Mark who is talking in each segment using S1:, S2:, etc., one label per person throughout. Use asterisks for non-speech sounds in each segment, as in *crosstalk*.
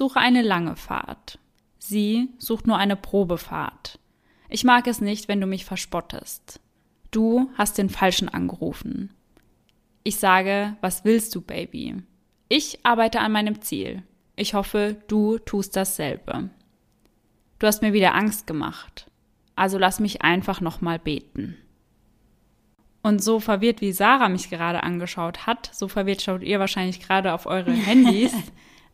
S1: Ich suche eine lange Fahrt. Sie sucht nur eine Probefahrt. Ich mag es nicht, wenn du mich verspottest. Du hast den Falschen angerufen. Ich sage, was willst du, Baby? Ich arbeite an meinem Ziel. Ich hoffe, du tust dasselbe. Du hast mir wieder Angst gemacht. Also lass mich einfach nochmal beten. Und so verwirrt, wie Sarah mich gerade angeschaut hat, so verwirrt schaut ihr wahrscheinlich gerade auf eure *laughs* Handys.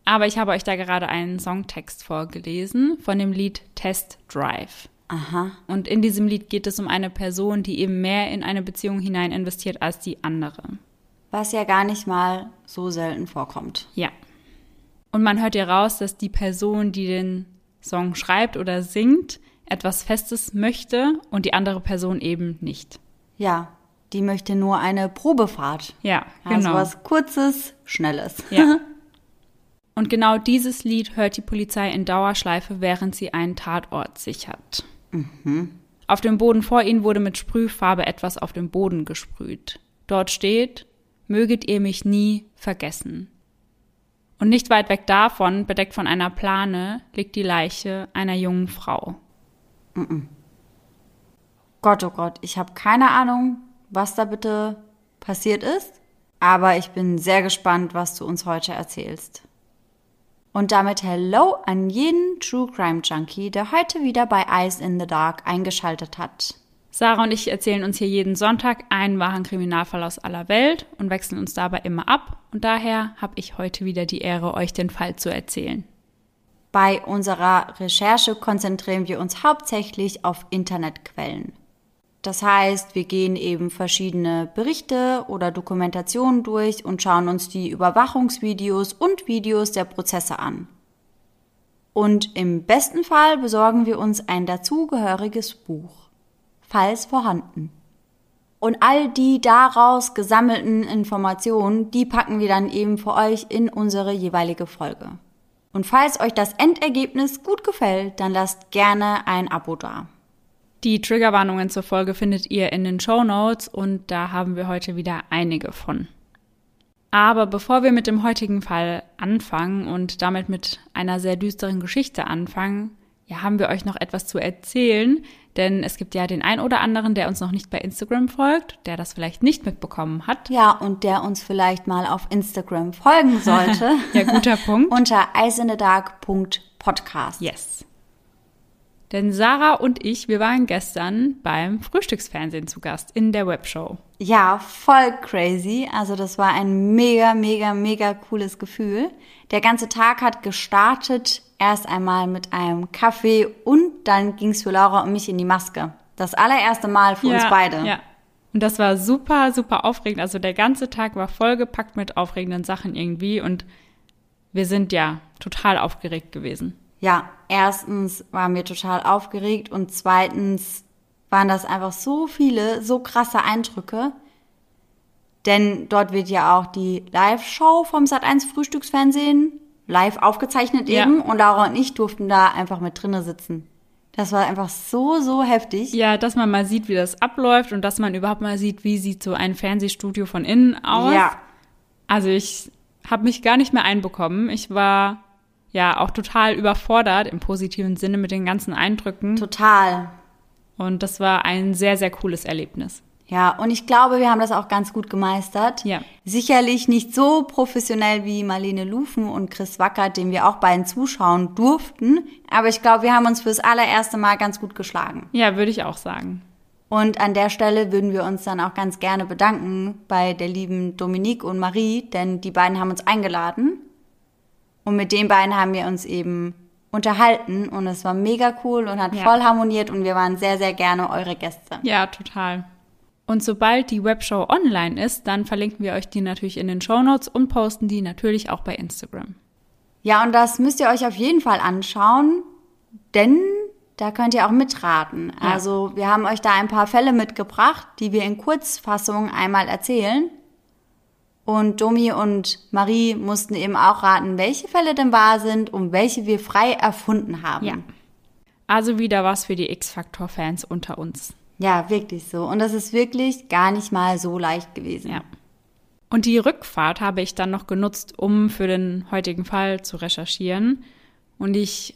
S1: Aber ich habe euch da gerade einen Songtext vorgelesen von dem Lied Test Drive.
S2: Aha.
S1: Und in diesem Lied geht es um eine Person, die eben mehr in eine Beziehung hinein investiert als die andere.
S2: Was ja gar nicht mal so selten vorkommt.
S1: Ja. Und man hört ja raus, dass die Person, die den Song schreibt oder singt, etwas Festes möchte und die andere Person eben nicht.
S2: Ja, die möchte nur eine Probefahrt.
S1: Ja,
S2: Also
S1: genau.
S2: was Kurzes, Schnelles.
S1: Ja. *laughs* Und genau dieses Lied hört die Polizei in Dauerschleife, während sie einen Tatort sichert. Auf dem Boden vor ihnen wurde mit Sprühfarbe etwas auf den Boden gesprüht. Dort steht, möget ihr mich nie vergessen. Und nicht weit weg davon, bedeckt von einer Plane, liegt die Leiche einer jungen Frau.
S2: Gott, oh Gott, ich habe keine Ahnung, was da bitte passiert ist, aber ich bin sehr gespannt, was du uns heute erzählst. Und damit Hello an jeden True Crime Junkie, der heute wieder bei Eyes in the Dark eingeschaltet hat.
S1: Sarah und ich erzählen uns hier jeden Sonntag einen wahren Kriminalfall aus aller Welt und wechseln uns dabei immer ab. Und daher habe ich heute wieder die Ehre, euch den Fall zu erzählen.
S2: Bei unserer Recherche konzentrieren wir uns hauptsächlich auf Internetquellen. Das heißt, wir gehen eben verschiedene Berichte oder Dokumentationen durch und schauen uns die Überwachungsvideos und Videos der Prozesse an. Und im besten Fall besorgen wir uns ein dazugehöriges Buch, falls vorhanden. Und all die daraus gesammelten Informationen, die packen wir dann eben für euch in unsere jeweilige Folge. Und falls euch das Endergebnis gut gefällt, dann lasst gerne ein Abo da.
S1: Die Triggerwarnungen zur Folge findet ihr in den Show Notes und da haben wir heute wieder einige von. Aber bevor wir mit dem heutigen Fall anfangen und damit mit einer sehr düsteren Geschichte anfangen, ja, haben wir euch noch etwas zu erzählen, denn es gibt ja den ein oder anderen, der uns noch nicht bei Instagram folgt, der das vielleicht nicht mitbekommen hat.
S2: Ja, und der uns vielleicht mal auf Instagram folgen sollte. *laughs*
S1: Ja, guter Punkt. *laughs*
S2: Unter eisinthedark.podcast.
S1: Yes. Denn Sarah und ich, wir waren gestern beim Frühstücksfernsehen zu Gast in der Webshow.
S2: Ja, voll crazy. Also das war ein mega, mega, mega cooles Gefühl. Der ganze Tag hat gestartet erst einmal mit einem Kaffee und dann ging's für Laura und mich in die Maske. Das allererste Mal für uns beide.
S1: Ja. Und das war super, super aufregend. Also der ganze Tag war vollgepackt mit aufregenden Sachen irgendwie und wir sind ja total aufgeregt gewesen.
S2: Ja, erstens waren wir total aufgeregt und zweitens waren das einfach so viele, so krasse Eindrücke. Denn dort wird ja auch die Live-Show vom Sat1 Frühstücksfernsehen live aufgezeichnet
S1: Ja.
S2: eben und Laura und ich durften da einfach mit drinne sitzen. Das war einfach so, so heftig.
S1: Ja, dass man mal sieht, wie das abläuft und dass man überhaupt mal sieht, wie sieht so ein Fernsehstudio von innen aus.
S2: Ja.
S1: Also ich habe mich gar nicht mehr einbekommen. Ich war ja auch total überfordert im positiven Sinne mit den ganzen Eindrücken.
S2: Total.
S1: Und das war ein sehr, sehr cooles Erlebnis.
S2: Ja, und ich glaube, wir haben das auch ganz gut gemeistert.
S1: Ja.
S2: Sicherlich nicht so professionell wie Marlene Lufen und Chris Wackert, dem wir auch beiden zuschauen durften. Aber ich glaube, wir haben uns fürs allererste Mal ganz gut geschlagen.
S1: Ja, würde ich auch sagen.
S2: Und an der Stelle würden wir uns dann auch ganz gerne bedanken bei der lieben Dominique und Marie, denn die beiden haben uns eingeladen. Und mit den beiden haben wir uns eben unterhalten und es war mega cool und hat
S1: Ja.
S2: voll harmoniert und wir waren sehr, sehr gerne eure Gäste.
S1: Ja, total. Und sobald die Webshow online ist, dann verlinken wir euch die natürlich in den Shownotes und posten die natürlich auch bei Instagram.
S2: Ja, und das müsst ihr euch auf jeden Fall anschauen, denn da könnt ihr auch mitraten.
S1: Ja.
S2: Also wir haben euch da ein paar Fälle mitgebracht, die wir in Kurzfassung einmal erzählen. Und Domi und Marie mussten eben auch raten, welche Fälle denn wahr sind und welche wir frei erfunden haben.
S1: Ja. Also wieder was für die X-Factor-Fans unter uns.
S2: Ja, wirklich so. Und das ist wirklich gar nicht mal so leicht gewesen.
S1: Ja. Und die Rückfahrt habe ich dann noch genutzt, um für den heutigen Fall zu recherchieren. Und ich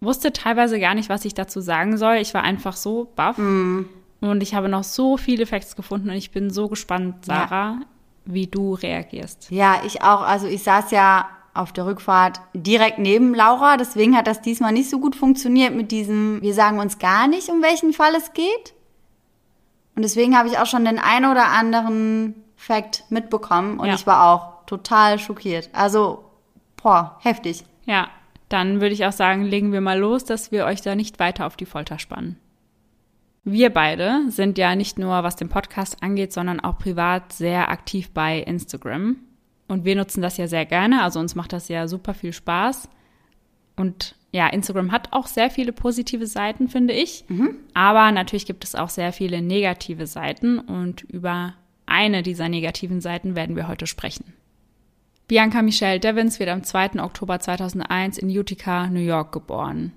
S1: wusste teilweise gar nicht, was ich dazu sagen soll. Ich war einfach so baff. Mm. Und ich habe noch so viele Facts gefunden und ich bin so gespannt, Sarah, ja. Wie du reagierst.
S2: Ja, ich auch. Also ich saß ja auf der Rückfahrt direkt neben Laura. Deswegen hat das diesmal nicht so gut funktioniert mit diesem, wir sagen uns gar nicht, um welchen Fall es geht. Und deswegen habe ich auch schon den ein oder anderen Fact mitbekommen und ja. ich war auch total schockiert. Also, boah, heftig.
S1: Ja, dann würde ich auch sagen, legen wir mal los, dass wir euch da nicht weiter auf die Folter spannen. Wir beide sind ja nicht nur, was den Podcast angeht, sondern auch privat sehr aktiv bei Instagram. Und wir nutzen das ja sehr gerne, also uns macht das ja super viel Spaß. Und ja, Instagram hat auch sehr viele positive Seiten, finde ich. Mhm. Aber natürlich gibt es auch sehr viele negative Seiten und über eine dieser negativen Seiten werden wir heute sprechen. Bianca Michelle Devins wird am 2. Oktober 2001 in Utica, New York geboren.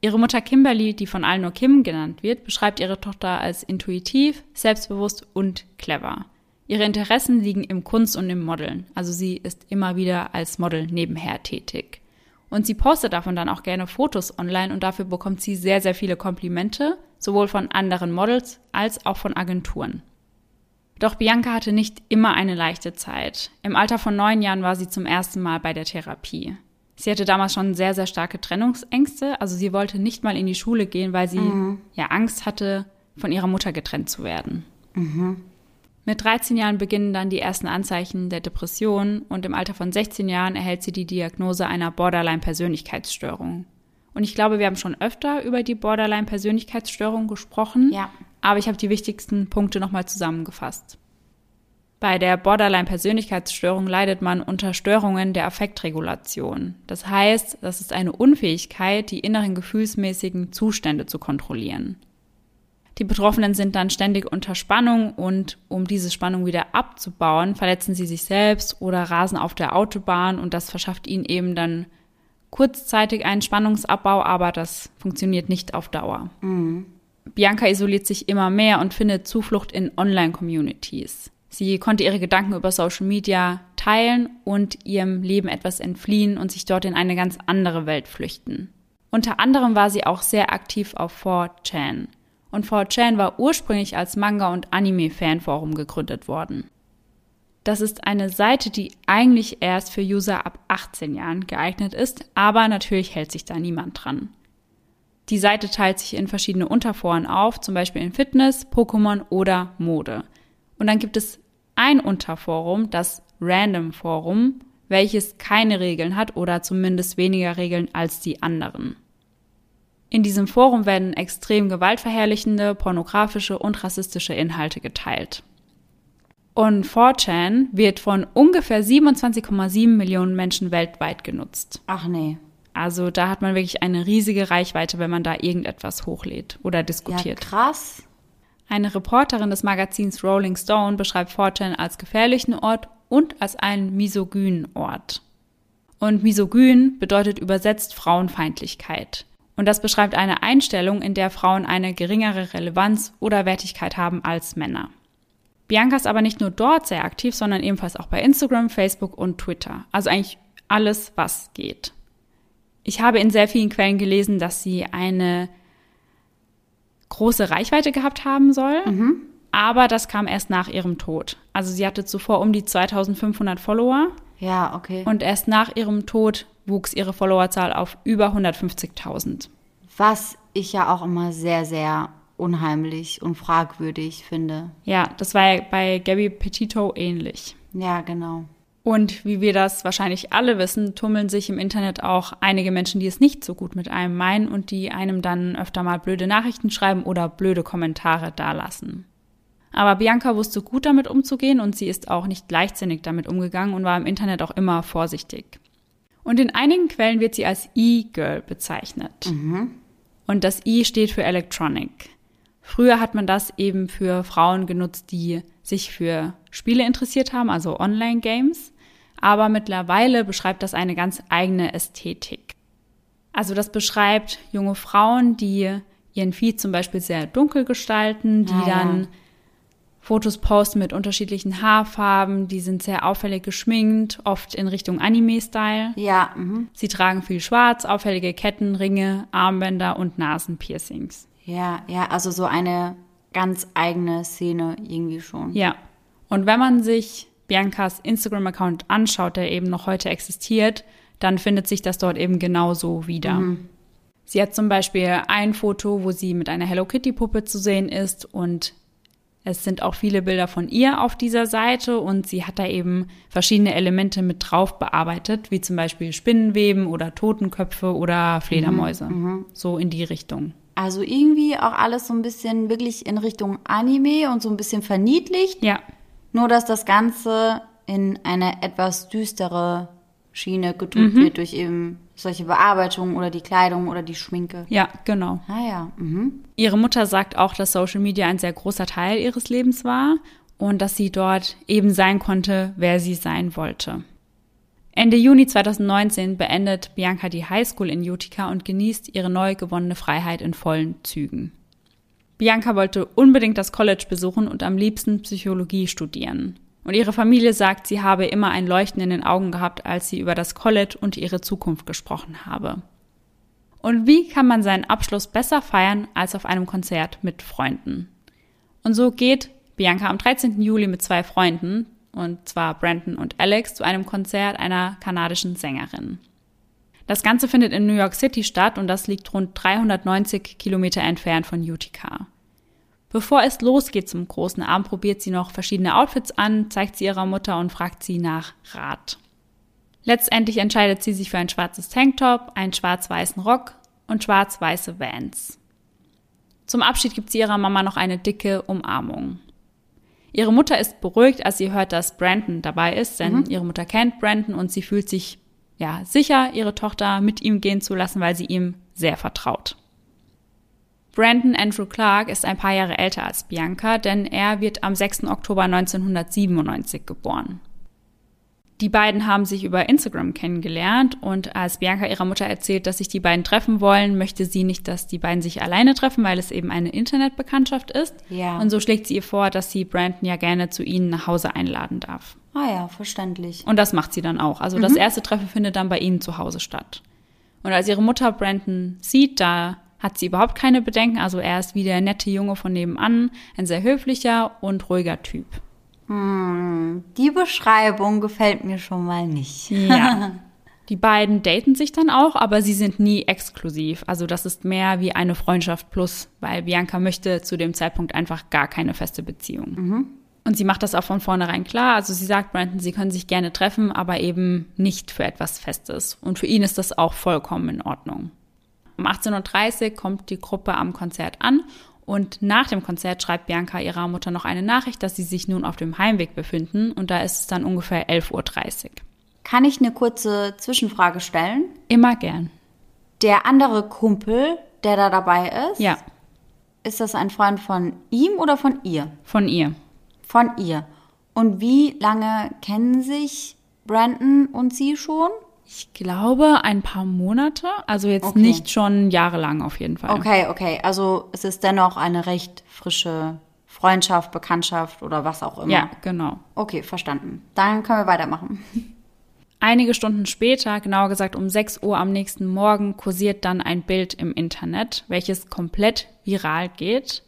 S1: Ihre Mutter Kimberly, die von allen nur Kim genannt wird, beschreibt ihre Tochter als intuitiv, selbstbewusst und clever. Ihre Interessen liegen im Kunst und im Modeln, also sie ist immer wieder als Model nebenher tätig. Und sie postet davon dann auch gerne Fotos online und dafür bekommt sie sehr, sehr viele Komplimente, sowohl von anderen Models als auch von Agenturen. Doch Bianca hatte nicht immer eine leichte Zeit. Im Alter von neun Jahren war sie zum ersten Mal bei der Therapie. Sie hatte damals schon sehr, sehr starke Trennungsängste. Also sie wollte nicht mal in die Schule gehen, weil sie mhm. ja Angst hatte, von ihrer Mutter getrennt zu werden. Mhm. Mit 13 Jahren beginnen dann die ersten Anzeichen der Depression und im Alter von 16 Jahren erhält sie die Diagnose einer Borderline-Persönlichkeitsstörung. Und ich glaube, wir haben schon öfter über die Borderline-Persönlichkeitsstörung gesprochen. Ja aber ich habe die wichtigsten Punkte nochmal zusammengefasst. Bei der Borderline-Persönlichkeitsstörung leidet man unter Störungen der Affektregulation. Das heißt, das ist eine Unfähigkeit, die inneren gefühlsmäßigen Zustände zu kontrollieren. Die Betroffenen sind dann ständig unter Spannung und um diese Spannung wieder abzubauen, verletzen sie sich selbst oder rasen auf der Autobahn und das verschafft ihnen eben dann kurzzeitig einen Spannungsabbau, aber das funktioniert nicht auf Dauer. Mhm. Bianca isoliert sich immer mehr und findet Zuflucht in Online-Communities. Sie konnte ihre Gedanken über Social Media teilen und ihrem Leben etwas entfliehen und sich dort in eine ganz andere Welt flüchten. Unter anderem war sie auch sehr aktiv auf 4chan. Und 4chan war ursprünglich als Manga- und Anime-Fanforum gegründet worden. Das ist eine Seite, die eigentlich erst für User ab 18 Jahren geeignet ist, aber natürlich hält sich da niemand dran. Die Seite teilt sich in verschiedene Unterforen auf, zum Beispiel in Fitness, Pokémon oder Mode. Und dann gibt es ein Unterforum, das Random Forum, welches keine Regeln hat oder zumindest weniger Regeln als die anderen. In diesem Forum werden extrem gewaltverherrlichende, pornografische und rassistische Inhalte geteilt. Und 4chan wird von ungefähr 27,7 Millionen Menschen weltweit genutzt.
S2: Ach nee.
S1: Also da hat man wirklich eine riesige Reichweite, wenn man da irgendetwas hochlädt oder diskutiert.
S2: Ja, krass.
S1: Eine Reporterin des Magazins Rolling Stone beschreibt 4chan als gefährlichen Ort und als einen misogynen Ort. Und misogyn bedeutet übersetzt Frauenfeindlichkeit. Und das beschreibt eine Einstellung, in der Frauen eine geringere Relevanz oder Wertigkeit haben als Männer. Bianca ist aber nicht nur dort sehr aktiv, sondern ebenfalls auch bei Instagram, Facebook und Twitter. Also eigentlich alles, was geht. Ich habe in sehr vielen Quellen gelesen, dass sie eine große Reichweite gehabt haben soll, mhm. aber das kam erst nach ihrem Tod. Also sie hatte zuvor um die 2500 Follower.
S2: Ja, okay.
S1: Und erst nach ihrem Tod wuchs ihre Followerzahl auf über 150.000.
S2: Was ich ja auch immer sehr, sehr unheimlich und fragwürdig finde.
S1: Ja, das war ja bei Gabby Petito ähnlich.
S2: Ja, genau.
S1: Und wie wir das wahrscheinlich alle wissen, tummeln sich im Internet auch einige Menschen, die es nicht so gut mit einem meinen und die einem dann öfter mal blöde Nachrichten schreiben oder blöde Kommentare dalassen. Aber Bianca wusste gut damit umzugehen und sie ist auch nicht leichtsinnig damit umgegangen und war im Internet auch immer vorsichtig. Und in einigen Quellen wird sie als E-Girl bezeichnet. Mhm. Und das E steht für Electronic. Früher hat man das eben für Frauen genutzt, die sich für Spiele interessiert haben, also Online-Games aber mittlerweile beschreibt das eine ganz eigene Ästhetik. Also das beschreibt junge Frauen, die ihren Feed zum Beispiel sehr dunkel gestalten, die ah, dann Fotos posten mit unterschiedlichen Haarfarben, die sind sehr auffällig geschminkt, oft in Richtung Anime-Style.
S2: Ja, mhm.
S1: Sie tragen viel Schwarz, auffällige Ketten, Ringe, Armbänder und Nasenpiercings.
S2: Ja, ja, also so eine ganz eigene Szene irgendwie schon.
S1: Ja. Und wenn man sich Biancas Instagram-Account anschaut, der eben noch heute existiert, dann findet sich das dort eben genauso wieder. Sie hat zum Beispiel ein Foto, wo sie mit einer Hello Kitty-Puppe zu sehen ist und es sind auch viele Bilder von ihr auf dieser Seite und sie hat da eben verschiedene Elemente mit drauf bearbeitet, wie zum Beispiel Spinnenweben oder Totenköpfe oder Fledermäuse. So in die Richtung.
S2: Also irgendwie auch alles so ein bisschen wirklich in Richtung Anime und so ein bisschen verniedlicht.
S1: Ja,
S2: Nur, dass das Ganze in eine etwas düstere Schiene gedrückt wird durch eben solche Bearbeitungen oder die Kleidung oder die Schminke.
S1: ja, genau.
S2: Ah ja, mhm.
S1: Ihre Mutter sagt auch, dass Social Media ein sehr großer Teil ihres Lebens war und dass sie dort eben sein konnte, wer sie sein wollte. Ende Juni 2019 beendet Bianca die Highschool in Utica und genießt ihre neu gewonnene Freiheit in vollen Zügen. Bianca wollte unbedingt das College besuchen und am liebsten Psychologie studieren. Und ihre Familie sagt, sie habe immer ein Leuchten in den Augen gehabt, als sie über das College und ihre Zukunft gesprochen habe. Und wie kann man seinen Abschluss besser feiern als auf einem Konzert mit Freunden? Und so geht Bianca am 13. Juli mit zwei Freunden, und zwar Brandon und Alex, zu einem Konzert einer kanadischen Sängerin. Das Ganze findet in New York City statt und das liegt rund 390 Kilometer entfernt von Utica. Bevor es losgeht zum großen Abend, probiert sie noch verschiedene Outfits an, zeigt sie ihrer Mutter und fragt sie nach Rat. Letztendlich entscheidet sie sich für ein schwarzes Tanktop, einen schwarz-weißen Rock und schwarz-weiße Vans. Zum Abschied gibt sie ihrer Mama noch eine dicke Umarmung. Ihre Mutter ist beruhigt, als sie hört, dass Brandon dabei ist, denn ihre Mutter kennt Brandon und sie fühlt sich ja sicher, ihre Tochter mit ihm gehen zu lassen, weil sie ihm sehr vertraut. Brandon Andrew Clark ist ein paar Jahre älter als Bianca, denn er wird am 6. Oktober 1997 geboren. Die beiden haben sich über Instagram kennengelernt und als Bianca ihrer Mutter erzählt, dass sich die beiden treffen wollen, möchte sie nicht, dass die beiden sich alleine treffen, weil es eben eine Internetbekanntschaft ist.
S2: Ja.
S1: Und so schlägt sie ihr vor, dass sie Brandon ja gerne zu ihnen nach Hause einladen darf.
S2: Ah ja, verständlich.
S1: Und das macht sie dann auch. Also das erste Treffen findet dann bei ihnen zu Hause statt. Und als ihre Mutter Brandon sieht, da hat sie überhaupt keine Bedenken. Also er ist wie der nette Junge von nebenan, ein sehr höflicher und ruhiger Typ.
S2: Die Beschreibung gefällt mir schon mal nicht.
S1: Ja. *laughs* Die beiden daten sich dann auch, aber sie sind nie exklusiv. Also das ist mehr wie eine Freundschaft plus, weil Bianca möchte zu dem Zeitpunkt einfach gar keine feste Beziehung. Und sie macht das auch von vornherein klar. Also sie sagt Brandon, sie können sich gerne treffen, aber eben nicht für etwas Festes. Und für ihn ist das auch vollkommen in Ordnung. Um 18.30 Uhr kommt die Gruppe am Konzert an und nach dem Konzert schreibt Bianca ihrer Mutter noch eine Nachricht, dass sie sich nun auf dem Heimweg befinden und da ist es dann ungefähr 11.30 Uhr.
S2: Kann ich eine kurze Zwischenfrage stellen?
S1: Immer gern.
S2: Der andere Kumpel, der da dabei ist,
S1: Ja,
S2: ist das ein Freund von ihm oder von ihr?
S1: von ihr.
S2: Von ihr. Und wie lange kennen sich Brandon und sie schon?
S1: Ich glaube ein paar Monate, also jetzt
S2: Okay.
S1: nicht schon jahrelang auf jeden Fall.
S2: Okay, okay. Also es ist dennoch eine recht frische Freundschaft, Bekanntschaft oder was auch immer.
S1: Ja, genau.
S2: Okay, verstanden. Dann können wir weitermachen. *laughs*
S1: Einige Stunden später, genauer gesagt um 6 Uhr am nächsten Morgen, kursiert dann ein Bild im Internet, welches komplett viral geht.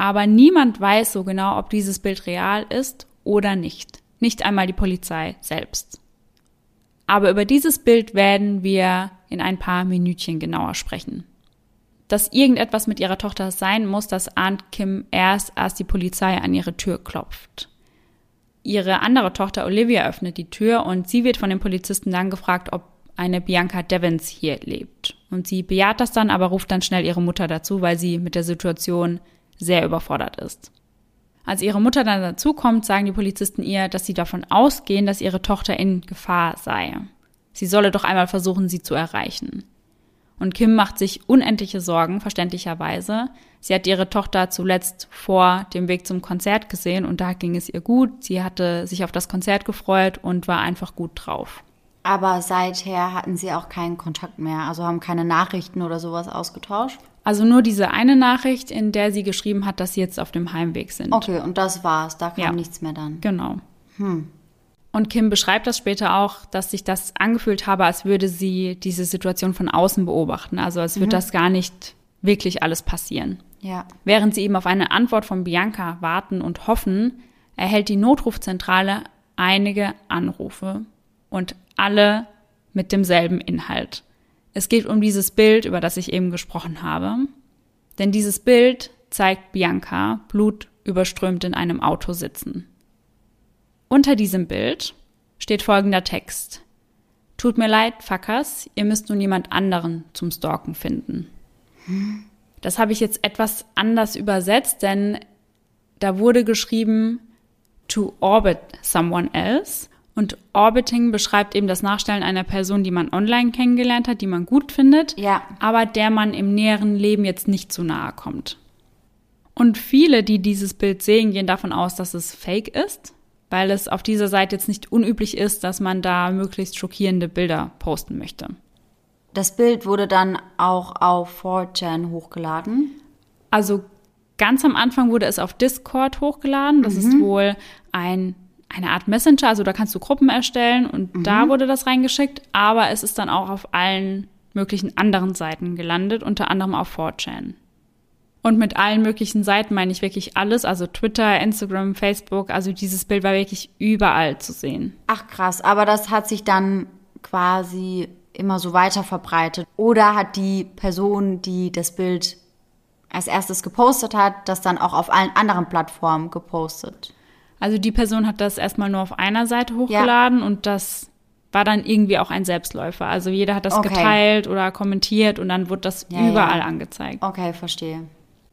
S1: Aber niemand weiß so genau, ob dieses Bild real ist oder nicht. Nicht einmal die Polizei selbst. Aber über dieses Bild werden wir in ein paar Minütchen genauer sprechen. Dass irgendetwas mit ihrer Tochter sein muss, das ahnt Kim erst, als die Polizei an ihre Tür klopft. Ihre andere Tochter Olivia öffnet die Tür und sie wird von den Polizisten dann gefragt, ob eine Bianca Devens hier lebt. Und sie bejaht das dann, aber ruft dann schnell ihre Mutter dazu, weil sie mit der Situation sehr überfordert ist. Als ihre Mutter dann dazukommt, sagen die Polizisten ihr, dass sie davon ausgehen, dass ihre Tochter in Gefahr sei. Sie solle doch einmal versuchen, sie zu erreichen. Und Kim macht sich unendliche Sorgen, verständlicherweise. Sie hat ihre Tochter zuletzt vor dem Weg zum Konzert gesehen und da ging es ihr gut. Sie hatte sich auf das Konzert gefreut und war einfach gut drauf.
S2: Aber seither hatten sie auch keinen Kontakt mehr, also haben keine Nachrichten oder sowas ausgetauscht.
S1: Also nur diese eine Nachricht, in der sie geschrieben hat, dass sie jetzt auf dem Heimweg sind.
S2: Okay, und das war's. Da kam
S1: Ja.
S2: nichts mehr dann.
S1: Genau. Und Kim beschreibt das später auch, dass sich das angefühlt habe, als würde sie diese Situation von außen beobachten. Also als würde das gar nicht wirklich alles passieren.
S2: Ja.
S1: Während sie eben auf eine Antwort von Bianca warten und hoffen, erhält die Notrufzentrale einige Anrufe und alle mit demselben Inhalt. Es geht um dieses Bild, über das ich eben gesprochen habe. Denn dieses Bild zeigt Bianca blutüberströmt in einem Auto sitzen. Unter diesem Bild steht folgender Text. Tut mir leid, Fuckers, ihr müsst nun jemand anderen zum Stalken finden. Das habe ich jetzt etwas anders übersetzt, denn da wurde geschrieben to orbit someone else. Und orbiting beschreibt eben das Nachstellen einer Person, die man online kennengelernt hat, die man gut findet,
S2: Ja.
S1: aber der man im näheren Leben jetzt nicht zu nahe kommt. Und viele, die dieses Bild sehen, gehen davon aus, dass es fake ist, weil es auf dieser Seite jetzt nicht unüblich ist, dass man da möglichst schockierende Bilder posten möchte.
S2: Das Bild wurde dann auch auf 4chan hochgeladen.
S1: Also ganz am Anfang wurde es auf Discord hochgeladen. Das ist wohl ein, eine Art Messenger, also da kannst du Gruppen erstellen und da wurde das reingeschickt, aber es ist dann auch auf allen möglichen anderen Seiten gelandet, unter anderem auf 4chan. Und mit allen möglichen Seiten meine ich wirklich alles, also Twitter, Instagram, Facebook, also dieses Bild war wirklich überall zu sehen.
S2: Ach krass, aber das hat sich dann quasi immer so weiter verbreitet. Oder hat die Person, die das Bild als erstes gepostet hat, das dann auch auf allen anderen Plattformen gepostet?
S1: Also die Person hat das erstmal nur auf einer Seite hochgeladen und das war dann irgendwie auch ein Selbstläufer. Also jeder hat das
S2: Okay.
S1: geteilt oder kommentiert und dann wurde das
S2: Ja,
S1: überall
S2: ja.
S1: angezeigt.
S2: Okay, verstehe.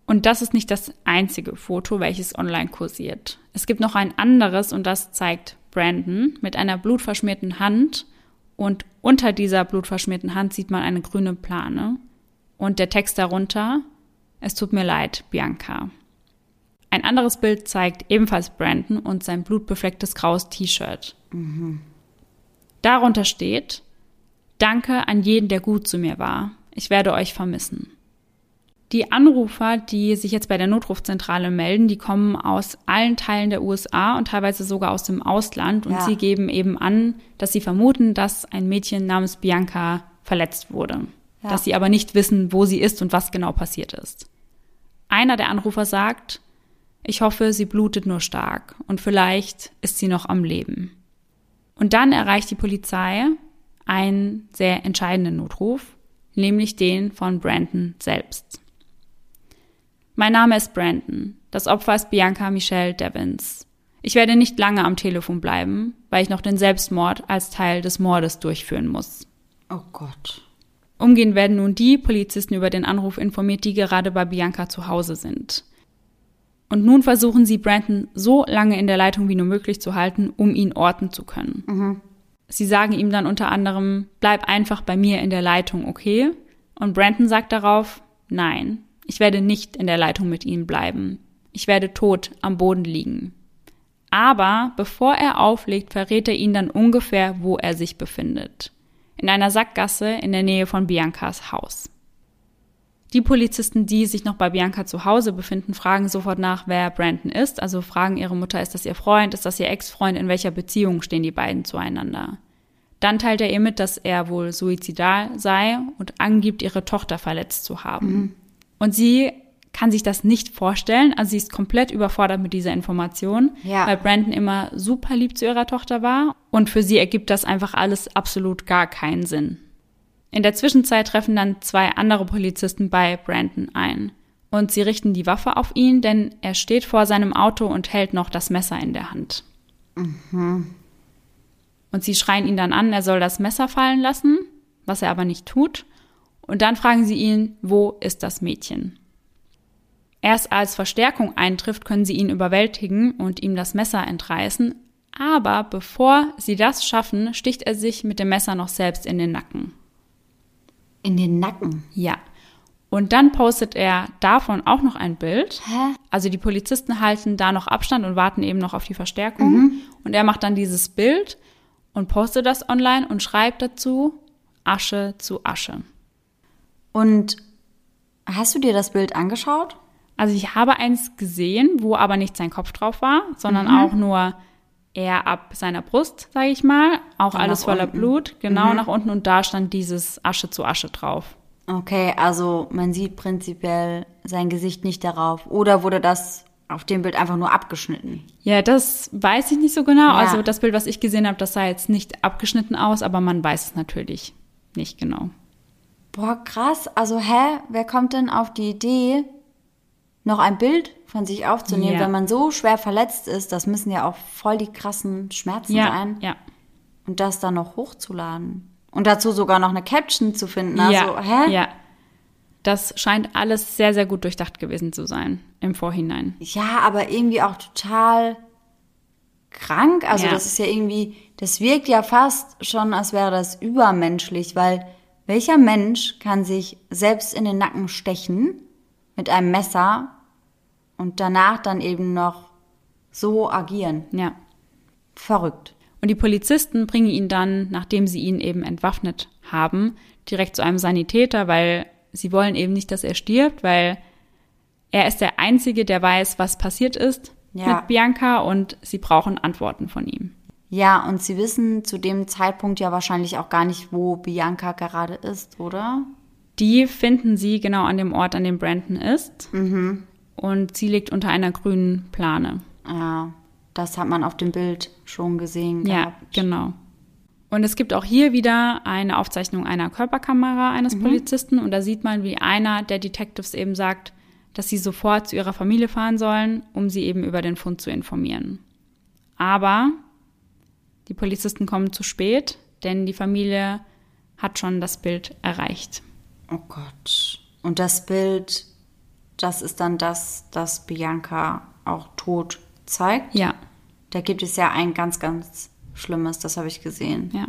S1: Und das ist nicht das einzige Foto, welches online kursiert. Es gibt noch ein anderes und das zeigt Brandon mit einer blutverschmierten Hand und unter dieser blutverschmierten Hand sieht man eine grüne Plane und der Text darunter, es tut mir leid, Bianca. Ein anderes Bild zeigt ebenfalls Brandon und sein blutbeflecktes graues T-Shirt. Darunter steht, Danke an jeden, der gut zu mir war. Ich werde euch vermissen. Die Anrufer, die sich jetzt bei der Notrufzentrale melden, die kommen aus allen Teilen der USA und teilweise sogar aus dem Ausland und
S2: Ja.
S1: sie geben eben an, dass sie vermuten, dass ein Mädchen namens Bianca verletzt wurde.
S2: Ja.
S1: Dass sie aber nicht wissen, wo sie ist und was genau passiert ist. Einer der Anrufer sagt, ich hoffe, sie blutet nur stark und vielleicht ist sie noch am Leben. Und dann erreicht die Polizei einen sehr entscheidenden Notruf, nämlich den von Brandon selbst. Mein Name ist Brandon. Das Opfer ist Bianca Michelle Devins. Ich werde nicht lange am Telefon bleiben, weil ich noch den Selbstmord als Teil des Mordes durchführen muss.
S2: Oh Gott.
S1: Umgehend werden nun die Polizisten über den Anruf informiert, die gerade bei Bianca zu Hause sind. Und nun versuchen sie Brandon so lange in der Leitung wie nur möglich zu halten, um ihn orten zu können. Sie sagen ihm dann unter anderem, bleib einfach bei mir in der Leitung, okay? Und Brandon sagt darauf, nein, ich werde nicht in der Leitung mit ihm bleiben. Ich werde tot am Boden liegen. Aber bevor er auflegt, verrät er ihnen dann ungefähr, wo er sich befindet. In einer Sackgasse in der Nähe von Biancas Haus. Die Polizisten, die sich noch bei Bianca zu Hause befinden, fragen sofort nach, wer Brandon ist. Also fragen ihre Mutter, ist das ihr Freund, ist das ihr Ex-Freund, in welcher Beziehung stehen die beiden zueinander. Dann teilt er ihr mit, dass er wohl suizidal sei und angibt, ihre Tochter verletzt zu haben. Und sie kann sich das nicht vorstellen. Also sie ist komplett überfordert mit dieser Information,
S2: Ja.
S1: weil Brandon immer super lieb zu ihrer Tochter war. Und für sie ergibt das einfach alles absolut gar keinen Sinn. In der Zwischenzeit treffen dann zwei andere Polizisten bei Brandon ein. Und sie richten die Waffe auf ihn, denn er steht vor seinem Auto und hält noch das Messer in der Hand. Und sie schreien ihn dann an, er soll das Messer fallen lassen, was er aber nicht tut. Und dann fragen sie ihn, wo ist das Mädchen? Erst als Verstärkung eintrifft, können sie ihn überwältigen und ihm das Messer entreißen. Aber bevor sie das schaffen, sticht er sich mit dem Messer noch selbst in den Nacken.
S2: In den Nacken.
S1: Ja. Und dann postet er davon auch noch ein Bild.
S2: Hä?
S1: Also die Polizisten halten da noch Abstand und warten eben noch auf die Verstärkung. Und er macht dann dieses Bild und postet das online und schreibt dazu Asche zu Asche.
S2: Und Hast du dir das Bild angeschaut?
S1: Also ich habe eins gesehen, wo aber nicht sein Kopf drauf war, sondern
S2: Mhm.
S1: auch nur er ab seiner Brust, sage ich mal. Auch
S2: Dann
S1: alles voller
S2: unten. Mhm.
S1: Blut, genau nach unten. Und da stand dieses Asche zu Asche drauf.
S2: Okay, also man sieht prinzipiell sein Gesicht nicht darauf. Oder wurde das auf dem Bild einfach nur abgeschnitten?
S1: Ja, das weiß ich nicht so genau.
S2: Ja.
S1: Also das Bild, was ich gesehen habe, das sah jetzt nicht abgeschnitten aus, aber man weiß es natürlich nicht genau.
S2: Boah, krass. Also, hä? Wer kommt denn auf die Idee, noch ein Bild von sich aufzunehmen,
S1: Ja.
S2: wenn man so schwer verletzt ist? Das müssen ja auch voll die krassen Schmerzen
S1: Ja,
S2: sein.
S1: ja.
S2: Und das dann noch hochzuladen. Und dazu sogar noch eine Caption zu finden. Also,
S1: ja,
S2: hä?
S1: ja. Das scheint alles sehr, sehr gut durchdacht gewesen zu sein im Vorhinein.
S2: Ja, aber irgendwie auch total krank. Also
S1: Ja.
S2: das ist ja irgendwie, das wirkt ja fast schon, als wäre das übermenschlich, weil welcher Mensch kann sich selbst in den Nacken stechen mit einem Messer und danach dann eben noch so agieren?
S1: Ja.
S2: Verrückt.
S1: Und die Polizisten bringen ihn dann, nachdem sie ihn eben entwaffnet haben, direkt zu einem Sanitäter, weil sie wollen eben nicht, dass er stirbt, weil er ist der Einzige, der weiß, was passiert ist
S2: Ja.
S1: mit Bianca und sie brauchen Antworten von ihm.
S2: Ja, und sie wissen zu dem Zeitpunkt ja wahrscheinlich auch gar nicht, wo Bianca gerade ist, oder?
S1: Die finden sie genau an dem Ort, an dem Brandon ist. Und sie liegt unter einer grünen Plane.
S2: Ja, das hat man auf dem Bild schon gesehen
S1: Ja,
S2: gehabt.
S1: genau. Und es gibt auch hier wieder eine Aufzeichnung einer Körperkamera eines Polizisten und da sieht man, wie einer der Detectives eben sagt, dass sie sofort zu ihrer Familie fahren sollen, um sie eben über den Fund zu informieren. Aber die Polizisten kommen zu spät, denn die Familie hat schon das Bild erreicht.
S2: Oh Gott. Und das Bild, das ist dann das, das Bianca auch tot zeigt.
S1: Ja,
S2: Da gibt es ja ein ganz, ganz Schlimmes, das habe ich gesehen.
S1: ja.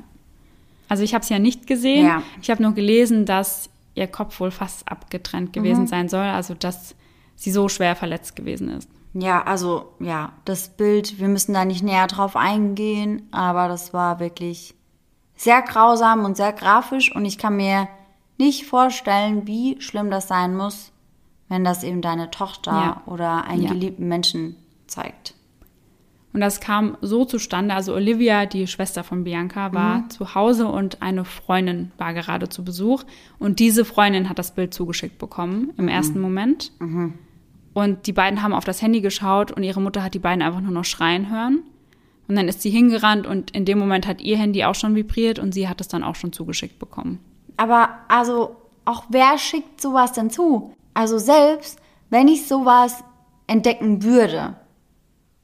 S1: Also ich habe es ja nicht gesehen.
S2: Ja.
S1: Ich habe nur gelesen, dass ihr Kopf wohl fast abgetrennt gewesen sein soll, also dass sie so schwer verletzt gewesen ist.
S2: Ja, also ja, das Bild, wir müssen da nicht näher drauf eingehen, aber das war wirklich sehr grausam und sehr grafisch und ich kann mir nicht vorstellen, wie schlimm das sein muss, wenn das eben deine Tochter
S1: Ja.
S2: oder einen
S1: Ja.
S2: geliebten Menschen zeigt.
S1: Und das kam so zustande, also Olivia, die Schwester von Bianca, war zu Hause und eine Freundin war gerade zu Besuch. Und diese Freundin hat das Bild zugeschickt bekommen im ersten Moment. Und die beiden haben auf das Handy geschaut und ihre Mutter hat die beiden einfach nur noch schreien hören. Und dann ist sie hingerannt und in dem Moment hat ihr Handy auch schon vibriert und sie hat es dann auch schon zugeschickt bekommen.
S2: Aber also, auch wer schickt sowas denn zu? Also selbst, wenn ich sowas entdecken würde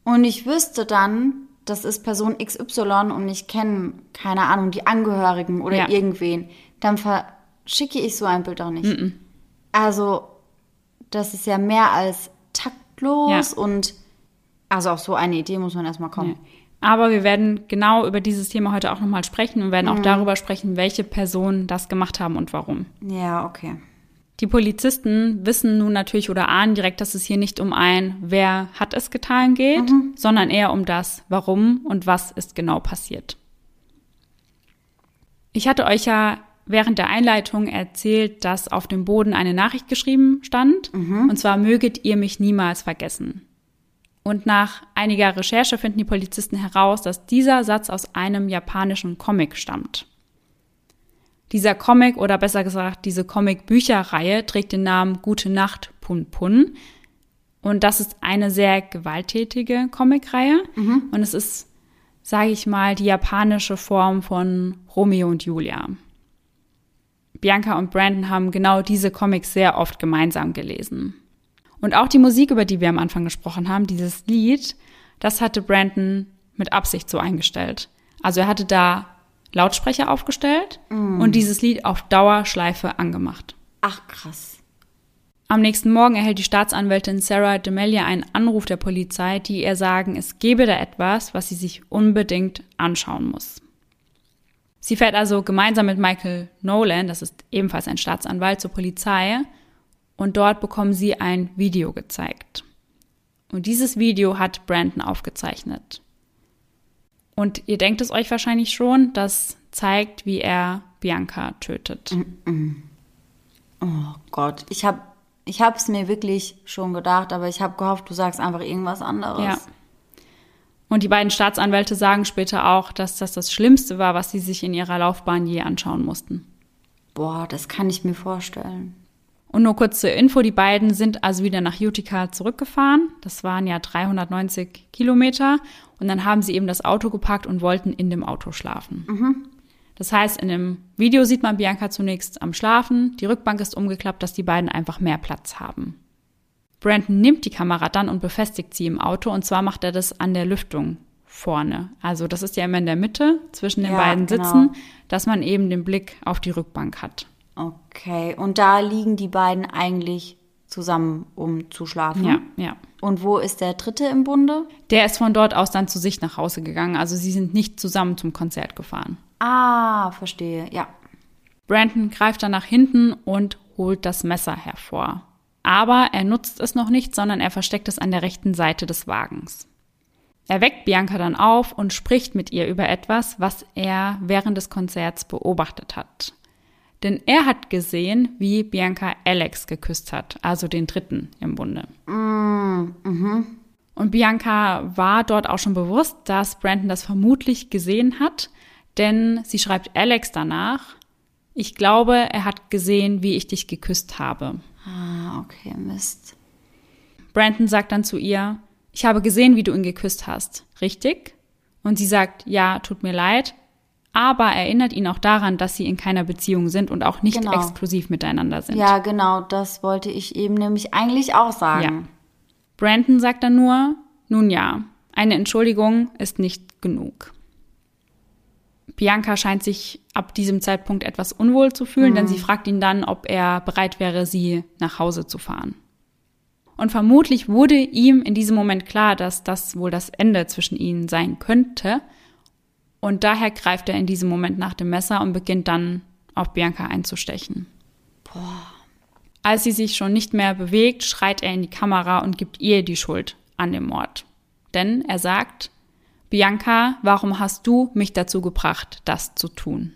S2: und ich wüsste dann, das ist Person XY und ich kenne, keine Ahnung, die Angehörigen oder
S1: Ja.
S2: irgendwen, dann verschicke ich so ein Bild auch nicht. Also, das ist ja mehr als taktlos
S1: Ja.
S2: und also auf so eine Idee muss man erstmal kommen.
S1: Aber wir werden genau über dieses Thema heute auch nochmal sprechen und werden auch darüber sprechen, welche Personen das gemacht haben und warum.
S2: Ja, okay.
S1: Die Polizisten wissen nun natürlich oder ahnen direkt, dass es hier nicht um ein Wer hat es getan geht, sondern eher um das Warum und was ist genau passiert. Ich hatte euch ja während der Einleitung erzählt, dass auf dem Boden eine Nachricht geschrieben stand, und zwar möget ihr mich niemals vergessen. Und nach einiger Recherche finden die Polizisten heraus, dass dieser Satz aus einem japanischen Comic stammt. Dieser Comic oder besser gesagt diese Comic-Bücherreihe trägt den Namen Gute Nacht Pun Pun. Und das ist eine sehr gewalttätige Comicreihe. Und es ist, sage ich mal, die japanische Form von Romeo und Julia. Bianca und Brandon haben genau diese Comics sehr oft gemeinsam gelesen. Und auch die Musik, über die wir am Anfang gesprochen haben, dieses Lied, das hatte Brandon mit Absicht so eingestellt. Also er hatte da Lautsprecher aufgestellt und dieses Lied auf Dauerschleife angemacht.
S2: Ach, krass.
S1: Am nächsten Morgen erhält die Staatsanwältin Sarah Demelia einen Anruf der Polizei, die ihr sagen, es gebe da etwas, was sie sich unbedingt anschauen muss. Sie fährt also gemeinsam mit Michael Nolan, das ist ebenfalls ein Staatsanwalt, zur Polizei und dort bekommen sie ein Video gezeigt. Und dieses Video hat Brandon aufgezeichnet. Und ihr denkt es euch wahrscheinlich schon, das zeigt, wie er Bianca tötet.
S2: Oh Gott, ich habe Ich habe es mir wirklich schon gedacht, aber ich habe gehofft, du sagst einfach irgendwas anderes.
S1: Ja. Und die beiden Staatsanwälte sagen später auch, dass das das Schlimmste war, was sie sich in ihrer Laufbahn je anschauen mussten.
S2: Boah, das kann ich mir vorstellen.
S1: Und nur kurz zur Info, die beiden sind also wieder nach Utica zurückgefahren. Das waren ja 390 Kilometer. Und dann haben sie eben das Auto geparkt und wollten in dem Auto schlafen.
S2: Mhm.
S1: Das heißt, in dem Video sieht man Bianca zunächst am Schlafen. Die Rückbank ist umgeklappt, dass die beiden einfach mehr Platz haben. Brandon nimmt die Kamera dann und befestigt sie im Auto. Und zwar macht er das an der Lüftung vorne. Also das ist ja immer in der Mitte zwischen den
S2: Ja,
S1: beiden
S2: genau.
S1: Sitzen, dass man eben den Blick auf die Rückbank hat.
S2: Okay, und da liegen die beiden eigentlich zusammen, um zu schlafen.
S1: Ja, ja.
S2: Und wo ist der dritte im Bunde?
S1: Der ist von dort aus dann zu sich nach Hause gegangen. Also sie sind nicht zusammen zum Konzert gefahren.
S2: Ah, verstehe. Ja.
S1: Brandon greift dann nach hinten und holt das Messer hervor. Aber er nutzt es noch nicht, sondern er versteckt es an der rechten Seite des Wagens. Er weckt Bianca dann auf und spricht mit ihr über etwas, was er während des Konzerts beobachtet hat. Denn er hat gesehen, wie Bianca Alex geküsst hat, also den dritten im Bunde. Und Bianca war dort auch schon bewusst, dass Brandon das vermutlich gesehen hat, denn sie schreibt Alex danach, ich glaube, er hat gesehen, wie ich dich geküsst habe.
S2: Ah, okay, Mist.
S1: Brandon sagt dann zu ihr, ich habe gesehen, wie du ihn geküsst hast, richtig? Und sie sagt, ja, tut mir leid, aber erinnert ihn auch daran, dass sie in keiner Beziehung sind und auch nicht
S2: Genau.
S1: exklusiv miteinander sind.
S2: Ja, genau, das wollte ich eben nämlich eigentlich auch sagen.
S1: Ja. Brandon sagt dann nur, nun ja, eine Entschuldigung ist nicht genug. Bianca scheint sich ab diesem Zeitpunkt etwas unwohl zu fühlen, denn sie fragt ihn dann, ob er bereit wäre, sie nach Hause zu fahren. Und vermutlich wurde ihm in diesem Moment klar, dass das wohl das Ende zwischen ihnen sein könnte. Und daher greift er in diesem Moment nach dem Messer und beginnt dann auf Bianca einzustechen. Als sie sich schon nicht mehr bewegt, schreit er in die Kamera und gibt ihr die Schuld an dem Mord. Denn er sagt, Bianca, warum hast du mich dazu gebracht, das zu tun?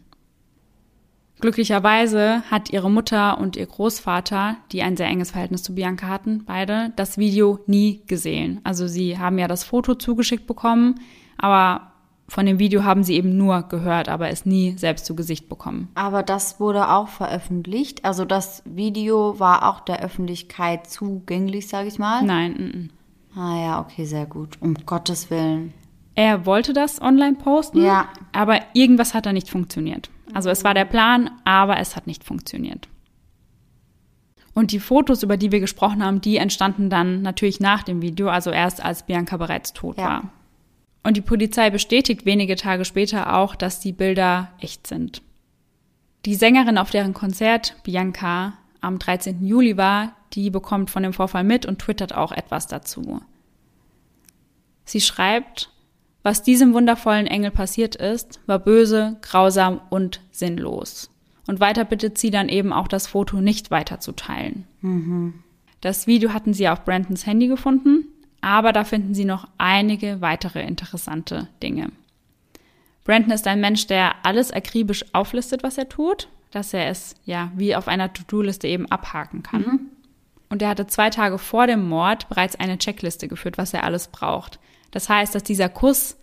S1: Glücklicherweise hat ihre Mutter und ihr Großvater, die ein sehr enges Verhältnis zu Bianca hatten, beide das Video nie gesehen. Also sie haben ja das Foto zugeschickt bekommen, aber von dem Video haben sie eben nur gehört, aber es nie selbst zu Gesicht bekommen.
S2: Aber das wurde auch veröffentlicht. Also das Video war auch der Öffentlichkeit zugänglich, sage ich mal.
S1: Nein, mm, mm.
S2: Ah ja, okay, sehr gut. Um Gottes Willen.
S1: Er wollte das online posten,
S2: Ja.
S1: aber irgendwas hat da nicht funktioniert. Also es war der Plan, aber es hat nicht funktioniert. Und die Fotos, über die wir gesprochen haben, die entstanden dann natürlich nach dem Video, also erst als Bianca bereits tot
S2: Ja.
S1: war. Und die Polizei bestätigt wenige Tage später auch, dass die Bilder echt sind. Die Sängerin, auf deren Konzert Bianca am 13. Juli war, die bekommt von dem Vorfall mit und twittert auch etwas dazu. Sie schreibt, was diesem wundervollen Engel passiert ist, war böse, grausam und sinnlos. Und weiter bittet sie dann eben auch das Foto nicht weiterzuteilen. Das Video hatten sie auf Brandons Handy gefunden, aber da finden sie noch einige weitere interessante Dinge. Brandon ist ein Mensch, der alles akribisch auflistet, was er tut, dass er es ja wie auf einer To-Do-Liste eben abhaken kann. Und er hatte zwei Tage vor dem Mord bereits eine Checkliste geführt, was er alles braucht. Das heißt, dass dieser Kuss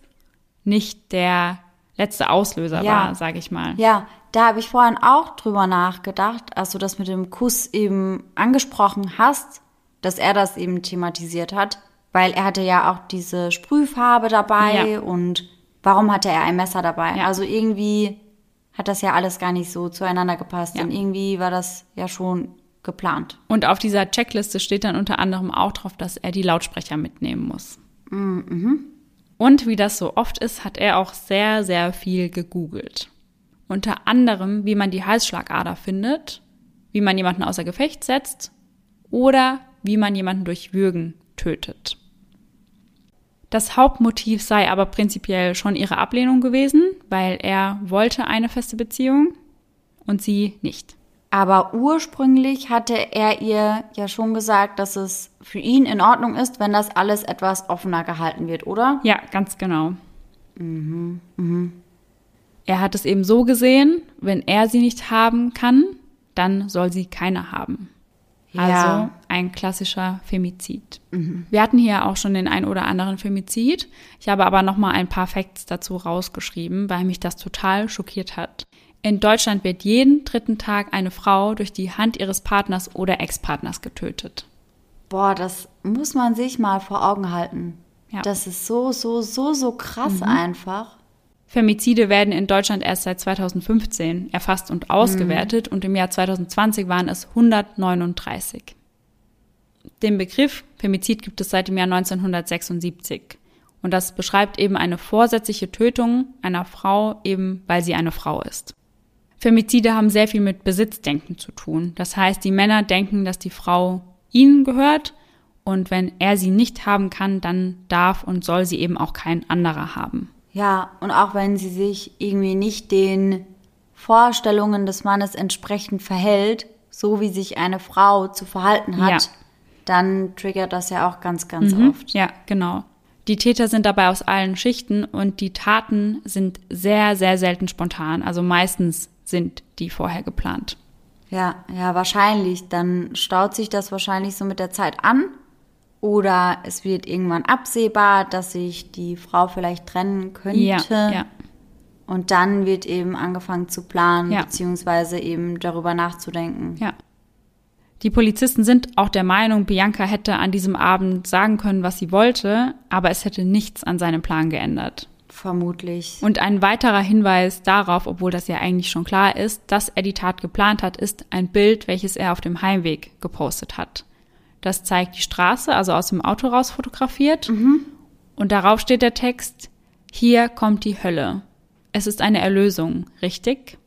S1: nicht der letzte Auslöser
S2: Ja.
S1: war, sage ich mal.
S2: Ja, da habe ich vorhin auch drüber nachgedacht, als du das mit dem Kuss eben angesprochen hast, dass er das eben thematisiert hat, weil er hatte ja auch diese Sprühfarbe dabei
S1: Ja.
S2: und warum hatte er ein Messer dabei?
S1: Ja.
S2: Also irgendwie hat das ja alles gar nicht so zueinander gepasst
S1: Ja.
S2: und irgendwie war das ja schon geplant.
S1: Und auf dieser Checkliste steht dann unter anderem auch drauf, dass er die Lautsprecher mitnehmen muss. Und wie das so oft ist, hat er auch sehr, sehr viel gegoogelt. Unter anderem, wie man die Halsschlagader findet, wie man jemanden außer Gefecht setzt oder wie man jemanden durch Würgen tötet. Das Hauptmotiv sei aber prinzipiell schon ihre Ablehnung gewesen, weil er wollte eine feste Beziehung und sie nicht.
S2: Aber ursprünglich hatte er ihr ja schon gesagt, dass es für ihn in Ordnung ist, wenn das alles etwas offener gehalten wird, oder?
S1: Ja, ganz genau. Er hat es eben so gesehen, wenn er sie nicht haben kann, dann soll sie keine haben. Also
S2: Ja.
S1: ein klassischer Femizid. Wir hatten hier auch schon den ein oder anderen Femizid. Ich habe aber noch mal ein paar Facts dazu rausgeschrieben, weil mich das total schockiert hat. In Deutschland wird jeden dritten Tag eine Frau durch die Hand ihres Partners oder Ex-Partners getötet.
S2: Boah, das muss man sich mal vor Augen halten.
S1: Ja.
S2: Das ist so, so, so, so krass einfach.
S1: Femizide werden in Deutschland erst seit 2015 erfasst und ausgewertet und im Jahr 2020 waren es 139. Den Begriff Femizid gibt es seit dem Jahr 1976 und das beschreibt eben eine vorsätzliche Tötung einer Frau eben, weil sie eine Frau ist. Femizide haben sehr viel mit Besitzdenken zu tun. Das heißt, die Männer denken, dass die Frau ihnen gehört und wenn er sie nicht haben kann, dann darf und soll sie eben auch kein anderer haben.
S2: Ja, und auch wenn sie sich irgendwie nicht den Vorstellungen des Mannes entsprechend verhält, so wie sich eine Frau zu verhalten hat,
S1: Ja.
S2: dann triggert das ja auch ganz, ganz
S1: Mhm.
S2: oft.
S1: Ja, genau. Die Täter sind dabei aus allen Schichten und die Taten sind sehr, sehr selten spontan. Also meistens sind die vorher geplant.
S2: Ja, ja, wahrscheinlich. Dann staut sich das wahrscheinlich so mit der Zeit an. Oder es wird irgendwann absehbar, dass sich die Frau vielleicht trennen könnte.
S1: Ja, ja.
S2: Und dann wird eben angefangen zu planen,
S1: Ja.
S2: beziehungsweise eben darüber nachzudenken.
S1: Ja. Die Polizisten sind auch der Meinung, Bianca hätte an diesem Abend sagen können, was sie wollte, aber es hätte nichts an seinem Plan geändert.
S2: Vermutlich.
S1: Und ein weiterer Hinweis darauf, obwohl das ja eigentlich schon klar ist, dass er die Tat geplant hat, ist ein Bild, welches er auf dem Heimweg gepostet hat. Das zeigt die Straße, also aus dem Auto raus fotografiert. Und darauf steht der Text, hier kommt die Hölle. Es ist eine Erlösung, richtig?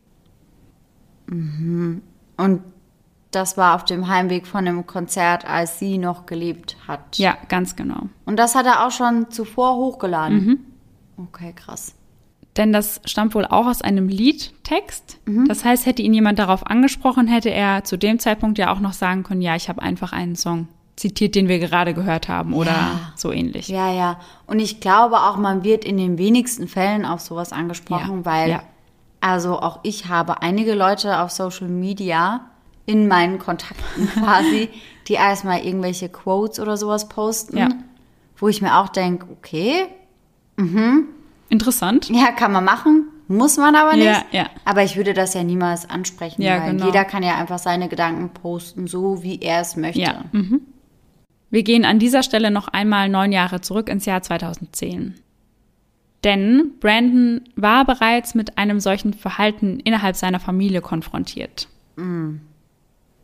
S2: Und das war auf dem Heimweg von dem Konzert, als sie noch gelebt hat.
S1: Ja, ganz genau.
S2: Und das hat er auch schon zuvor hochgeladen.
S1: Mhm.
S2: Okay, krass.
S1: Denn das stammt wohl auch aus einem Liedtext. Das heißt, hätte ihn jemand darauf angesprochen, hätte er zu dem Zeitpunkt ja auch noch sagen können, ja, ich habe einfach einen Song zitiert, den wir gerade gehört haben oder
S2: Ja.
S1: so ähnlich.
S2: Ja, ja. Und ich glaube auch, man wird in den wenigsten Fällen auf sowas angesprochen,
S1: Ja,
S2: weil,
S1: ja.
S2: also auch ich habe einige Leute auf Social Media in meinen Kontakten *laughs* quasi, die erstmal irgendwelche Quotes oder sowas posten, wo ich mir auch denke, okay,
S1: Interessant.
S2: ja, kann man machen, muss man aber nicht.
S1: Ja, ja.
S2: Aber ich würde das ja niemals ansprechen,
S1: Ja,
S2: weil
S1: genau.
S2: jeder kann ja einfach seine Gedanken posten, so wie er es möchte.
S1: Ja. Mhm. Wir gehen an dieser Stelle noch einmal neun Jahre zurück ins Jahr 2010. Denn Brandon war bereits mit einem solchen Verhalten innerhalb seiner Familie konfrontiert. Im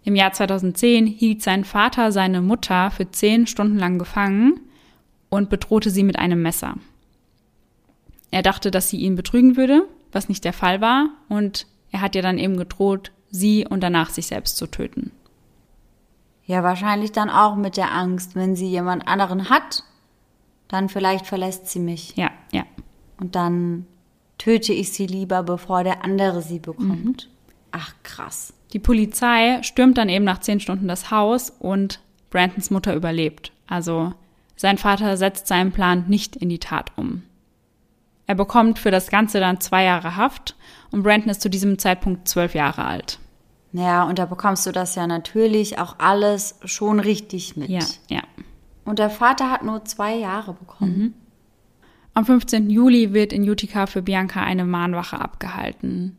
S1: Jahr 2010 hielt sein Vater seine Mutter für zehn Stunden lang gefangen und bedrohte sie mit einem Messer. Er dachte, dass sie ihn betrügen würde, was nicht der Fall war, und er hat ihr dann eben gedroht, sie und danach sich selbst zu töten.
S2: Ja, wahrscheinlich dann auch mit der Angst, wenn sie jemand anderen hat, dann vielleicht verlässt sie mich.
S1: Ja, ja.
S2: Und dann töte ich sie lieber, bevor der andere sie bekommt. Ach, krass.
S1: Die Polizei stürmt dann eben nach zehn Stunden das Haus und Brandons Mutter überlebt. Also sein Vater setzt seinen Plan nicht in die Tat um. Er bekommt für das Ganze dann zwei Jahre Haft und Brandon ist zu diesem Zeitpunkt zwölf Jahre alt.
S2: Ja, und da bekommst du das ja natürlich auch alles schon richtig mit.
S1: Ja, ja.
S2: Und der Vater hat nur zwei Jahre bekommen.
S1: Am 15. Juli wird in Utica für Bianca eine Mahnwache abgehalten.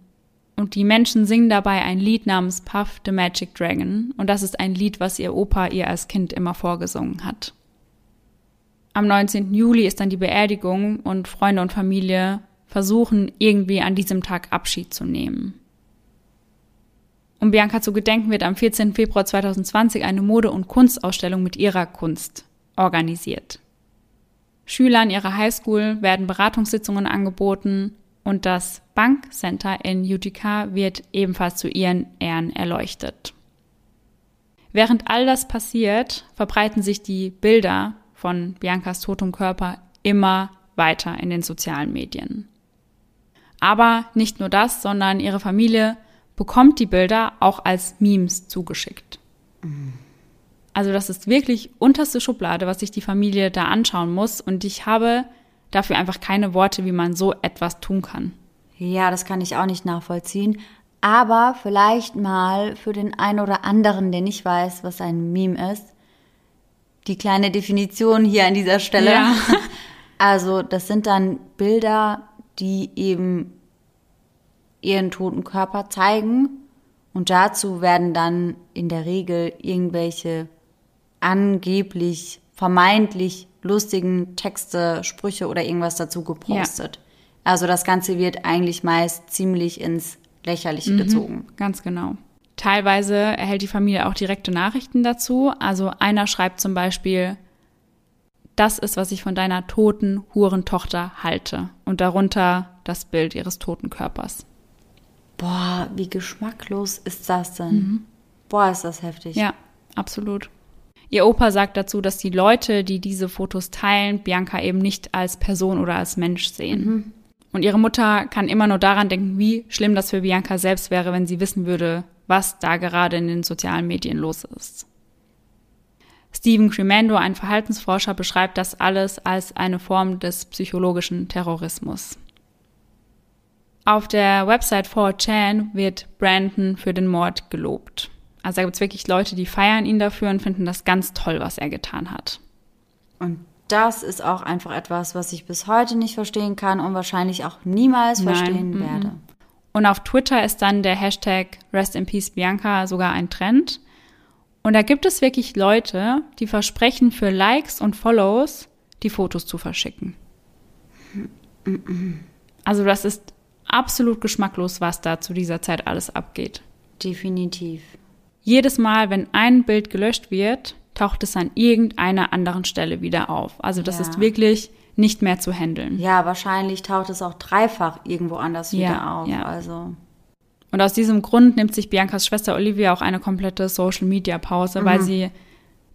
S1: Und die Menschen singen dabei ein Lied namens Puff the Magic Dragon. Und das ist ein Lied, was ihr Opa ihr als Kind immer vorgesungen hat. Am 19. Juli ist dann die Beerdigung und Freunde und Familie versuchen irgendwie an diesem Tag Abschied zu nehmen. Um Bianca zu gedenken wird am 14. Februar 2020 eine Mode- und Kunstausstellung mit ihrer Kunst organisiert. Schüler an ihrer Highschool werden Beratungssitzungen angeboten und das Bankcenter in Utica wird ebenfalls zu ihren Ehren erleuchtet. Während all das passiert, verbreiten sich die Bilder von Biancas totem Körper immer weiter in den sozialen Medien. Aber nicht nur das, sondern ihre Familie bekommt die Bilder auch als Memes zugeschickt. Also das ist wirklich unterste Schublade, was sich die Familie da anschauen muss. Und ich habe dafür einfach keine Worte, wie man so etwas tun kann.
S2: Ja, das kann ich auch nicht nachvollziehen. Aber vielleicht mal für den einen oder anderen, der nicht weiß, was ein Meme ist, die kleine Definition hier an dieser Stelle.
S1: Ja. *laughs*
S2: Also das sind dann Bilder, die eben ihren toten Körper zeigen und dazu werden dann in der Regel irgendwelche angeblich, vermeintlich lustigen Texte, Sprüche oder irgendwas dazu gepostet. Ja. Also das Ganze wird eigentlich meist ziemlich ins Lächerliche mhm, gezogen.
S1: Ganz genau. Teilweise erhält die Familie auch direkte Nachrichten dazu. Also einer schreibt zum Beispiel, das ist, was ich von deiner toten Hurentochter halte. Und darunter das Bild ihres toten Körpers.
S2: Boah, wie geschmacklos ist das denn? Mhm. Boah, ist das heftig.
S1: Ja, absolut. Ihr Opa sagt dazu, dass die Leute, die diese Fotos teilen, Bianca eben nicht als Person oder als Mensch sehen. Mhm. Und ihre Mutter kann immer nur daran denken, wie schlimm das für Bianca selbst wäre, wenn sie wissen würde, was da gerade in den sozialen Medien los ist. Stephen Cremando, ein Verhaltensforscher, beschreibt das alles als eine Form des psychologischen Terrorismus. Auf der Website 4chan wird Brandon für den Mord gelobt. Also da gibt es wirklich Leute, die feiern ihn dafür und finden das ganz toll, was er getan hat.
S2: Und das ist auch einfach etwas, was ich bis heute nicht verstehen kann und wahrscheinlich auch niemals Nein. verstehen mm -mm. werde.
S1: Und auf Twitter ist dann der Hashtag Rest in Peace Bianca sogar ein Trend. Und da gibt es wirklich Leute, die versprechen für Likes und Follows die Fotos zu verschicken. Also das ist absolut geschmacklos, was da zu dieser Zeit alles abgeht.
S2: Definitiv.
S1: Jedes Mal, wenn ein Bild gelöscht wird, taucht es an irgendeiner anderen Stelle wieder auf. Also das ja. ist wirklich nicht mehr zu handeln.
S2: Ja, wahrscheinlich taucht es auch dreifach irgendwo anders ja, wieder auf. Ja. Also
S1: und aus diesem Grund nimmt sich Biancas Schwester Olivia auch eine komplette Social Media Pause, mhm. weil sie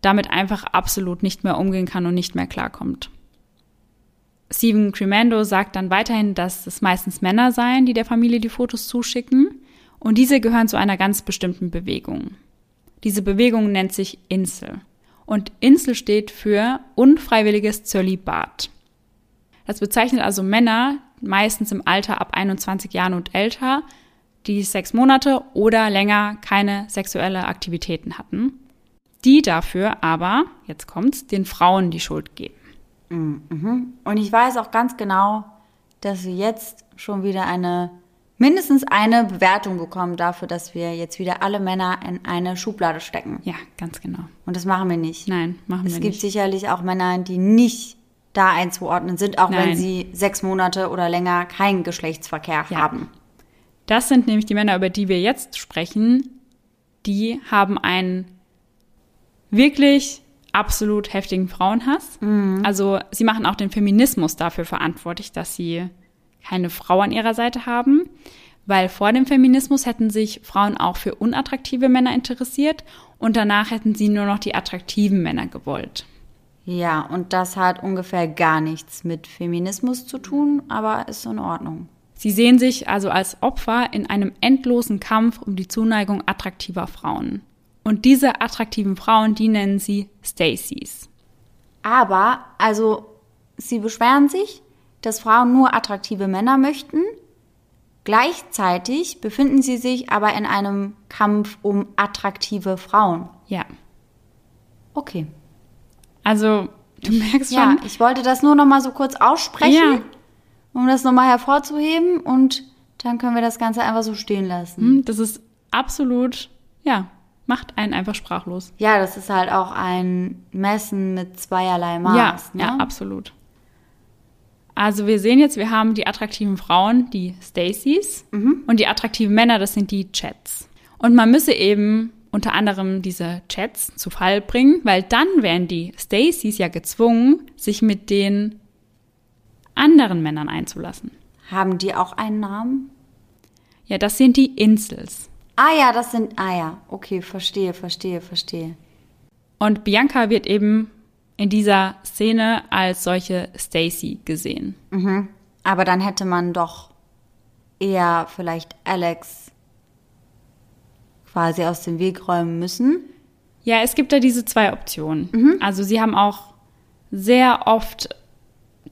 S1: damit einfach absolut nicht mehr umgehen kann und nicht mehr klarkommt. Steven Cremando sagt dann weiterhin, dass es meistens Männer seien, die der Familie die Fotos zuschicken. Und diese gehören zu einer ganz bestimmten Bewegung. Diese Bewegung nennt sich Insel. Und Insel steht für unfreiwilliges Zölibat. Das bezeichnet also Männer, meistens im Alter ab 21 Jahren und älter, die sechs Monate oder länger keine sexuelle Aktivitäten hatten, die dafür aber, jetzt kommt's, den Frauen die Schuld geben.
S2: Mhm. Und ich weiß auch ganz genau, dass wir jetzt schon wieder eine, mindestens eine Bewertung bekommen dafür, dass wir jetzt wieder alle Männer in eine Schublade stecken.
S1: Ja, ganz genau.
S2: Und das machen wir nicht.
S1: Nein, machen
S2: es
S1: wir
S2: nicht. Es gibt sicherlich auch Männer, die nicht da einzuordnen sind, auch Nein. wenn sie sechs Monate oder länger keinen Geschlechtsverkehr ja. haben.
S1: Das sind nämlich die Männer, über die wir jetzt sprechen. Die haben einen wirklich absolut heftigen Frauenhass. Mhm. Also sie machen auch den Feminismus dafür verantwortlich, dass sie keine Frau an ihrer Seite haben. Weil vor dem Feminismus hätten sich Frauen auch für unattraktive Männer interessiert und danach hätten sie nur noch die attraktiven Männer gewollt.
S2: Ja, und das hat ungefähr gar nichts mit Feminismus zu tun, aber ist in Ordnung.
S1: Sie sehen sich also als Opfer in einem endlosen Kampf um die Zuneigung attraktiver Frauen. Und diese attraktiven Frauen, die nennen sie Stacys.
S2: Aber, also, sie beschweren sich, dass Frauen nur attraktive Männer möchten. Gleichzeitig befinden sie sich aber in einem Kampf um attraktive Frauen.
S1: Ja.
S2: Okay.
S1: Also, du merkst schon.
S2: Ja, ich wollte das nur noch mal so kurz aussprechen. Ja um das nochmal hervorzuheben und dann können wir das Ganze einfach so stehen lassen.
S1: Hm, das ist absolut, ja, macht einen einfach sprachlos.
S2: Ja, das ist halt auch ein Messen mit zweierlei Maß.
S1: Ja,
S2: ne?
S1: ja, absolut. Also wir sehen jetzt, wir haben die attraktiven Frauen, die Stacys, mhm. und die attraktiven Männer, das sind die Chats. Und man müsse eben unter anderem diese Chats zu Fall bringen, weil dann wären die Stacys ja gezwungen, sich mit den anderen Männern einzulassen.
S2: Haben die auch einen Namen?
S1: Ja, das sind die Insels.
S2: Ah ja, das sind, ah ja, okay, verstehe, verstehe, verstehe.
S1: Und Bianca wird eben in dieser Szene als solche Stacy gesehen.
S2: Mhm. Aber dann hätte man doch eher vielleicht Alex quasi aus dem Weg räumen müssen.
S1: Ja, es gibt da diese zwei Optionen. Mhm. Also sie haben auch sehr oft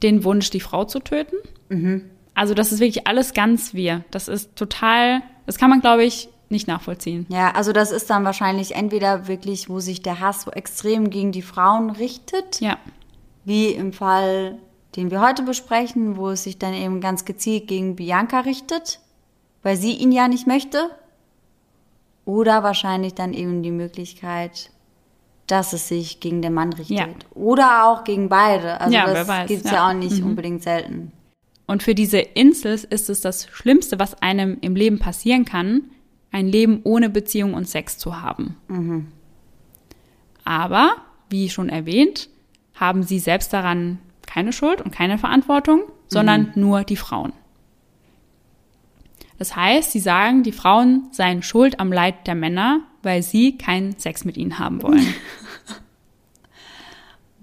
S1: den Wunsch, die Frau zu töten. Mhm. Also das ist wirklich alles ganz wir. Das ist total, Das kann man, glaube ich, nicht nachvollziehen.
S2: Ja, also das ist dann wahrscheinlich entweder wirklich, wo sich der Hass so extrem gegen die Frauen richtet,
S1: Ja,
S2: wie im Fall, den wir heute besprechen, wo es sich dann eben ganz gezielt gegen Bianca richtet, weil sie ihn ja nicht möchte. Oder wahrscheinlich dann eben die Möglichkeit, dass es sich gegen den Mann richtet.
S1: Ja.
S2: Oder auch gegen beide. Also
S1: Ja,
S2: das
S1: weiß,
S2: gibt's ja.
S1: ja. Mhm.
S2: auch nicht unbedingt selten.
S1: Und für diese Insels ist es das Schlimmste, was einem im Leben passieren kann, ein Leben ohne Beziehung und Sex zu haben. Aber, wie schon erwähnt, haben sie selbst daran keine Schuld und keine Verantwortung, sondern nur die Frauen. Das heißt, sie sagen, die Frauen seien schuld am Leid der Männer, weil sie keinen Sex mit ihnen haben wollen. *laughs*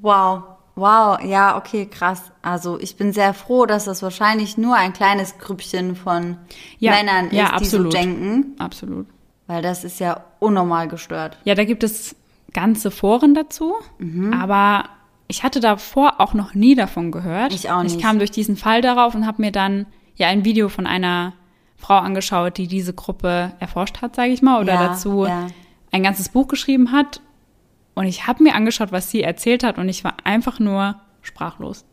S2: Wow, wow, ja, okay, krass. Also ich bin sehr froh, dass das wahrscheinlich nur ein kleines Grüppchen von
S1: Ja,
S2: Männern ist,
S1: ja,
S2: die so
S1: absolut.
S2: denken,
S1: Absolut.
S2: weil das ist ja unnormal gestört.
S1: Ja, da gibt es ganze Foren dazu, aber ich hatte davor auch noch nie davon gehört.
S2: Ich auch
S1: Ich
S2: nicht.
S1: kam durch diesen Fall darauf und habe mir dann ja ein Video von einer Frau angeschaut, die diese Gruppe erforscht hat, sage ich mal, oder
S2: Ja,
S1: dazu
S2: ja.
S1: ein ganzes Buch geschrieben hat. Und ich habe mir angeschaut, was sie erzählt hat und ich war einfach nur sprachlos.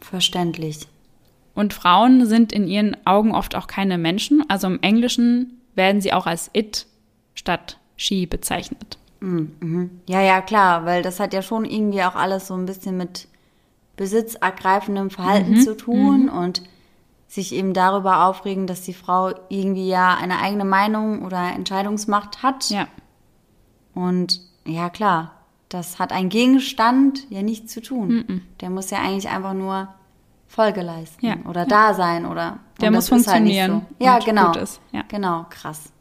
S2: Verständlich.
S1: Und Frauen sind in ihren Augen oft auch keine Menschen. Also im Englischen werden sie auch als it statt she bezeichnet.
S2: Ja, ja, klar, weil das hat ja schon irgendwie auch alles so ein bisschen mit besitzergreifendem Verhalten
S1: Mhm,
S2: zu tun und sich eben darüber aufregen, dass die Frau irgendwie ja eine eigene Meinung oder Entscheidungsmacht hat.
S1: Ja,
S2: Und ja, klar, das hat ein Gegenstand ja nichts zu tun. Der muss ja eigentlich einfach nur Folge leisten
S1: Ja,
S2: oder
S1: ja.
S2: da sein oder
S1: Der muss
S2: halt
S1: funktionieren
S2: so. Ja, genau.
S1: ja.
S2: Genau, krass.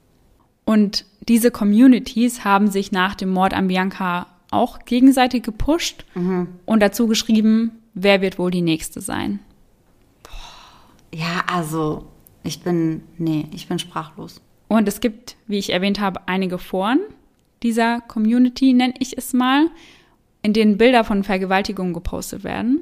S1: Und diese Communities haben sich nach dem Mord an Bianca auch gegenseitig gepusht und dazu geschrieben, wer wird wohl die nächste sein.
S2: Ja, also ich bin, nee, ich bin sprachlos.
S1: Und es gibt, wie ich erwähnt habe, einige Foren dieser Community, nenne ich es mal, in denen Bilder von Vergewaltigungen gepostet werden.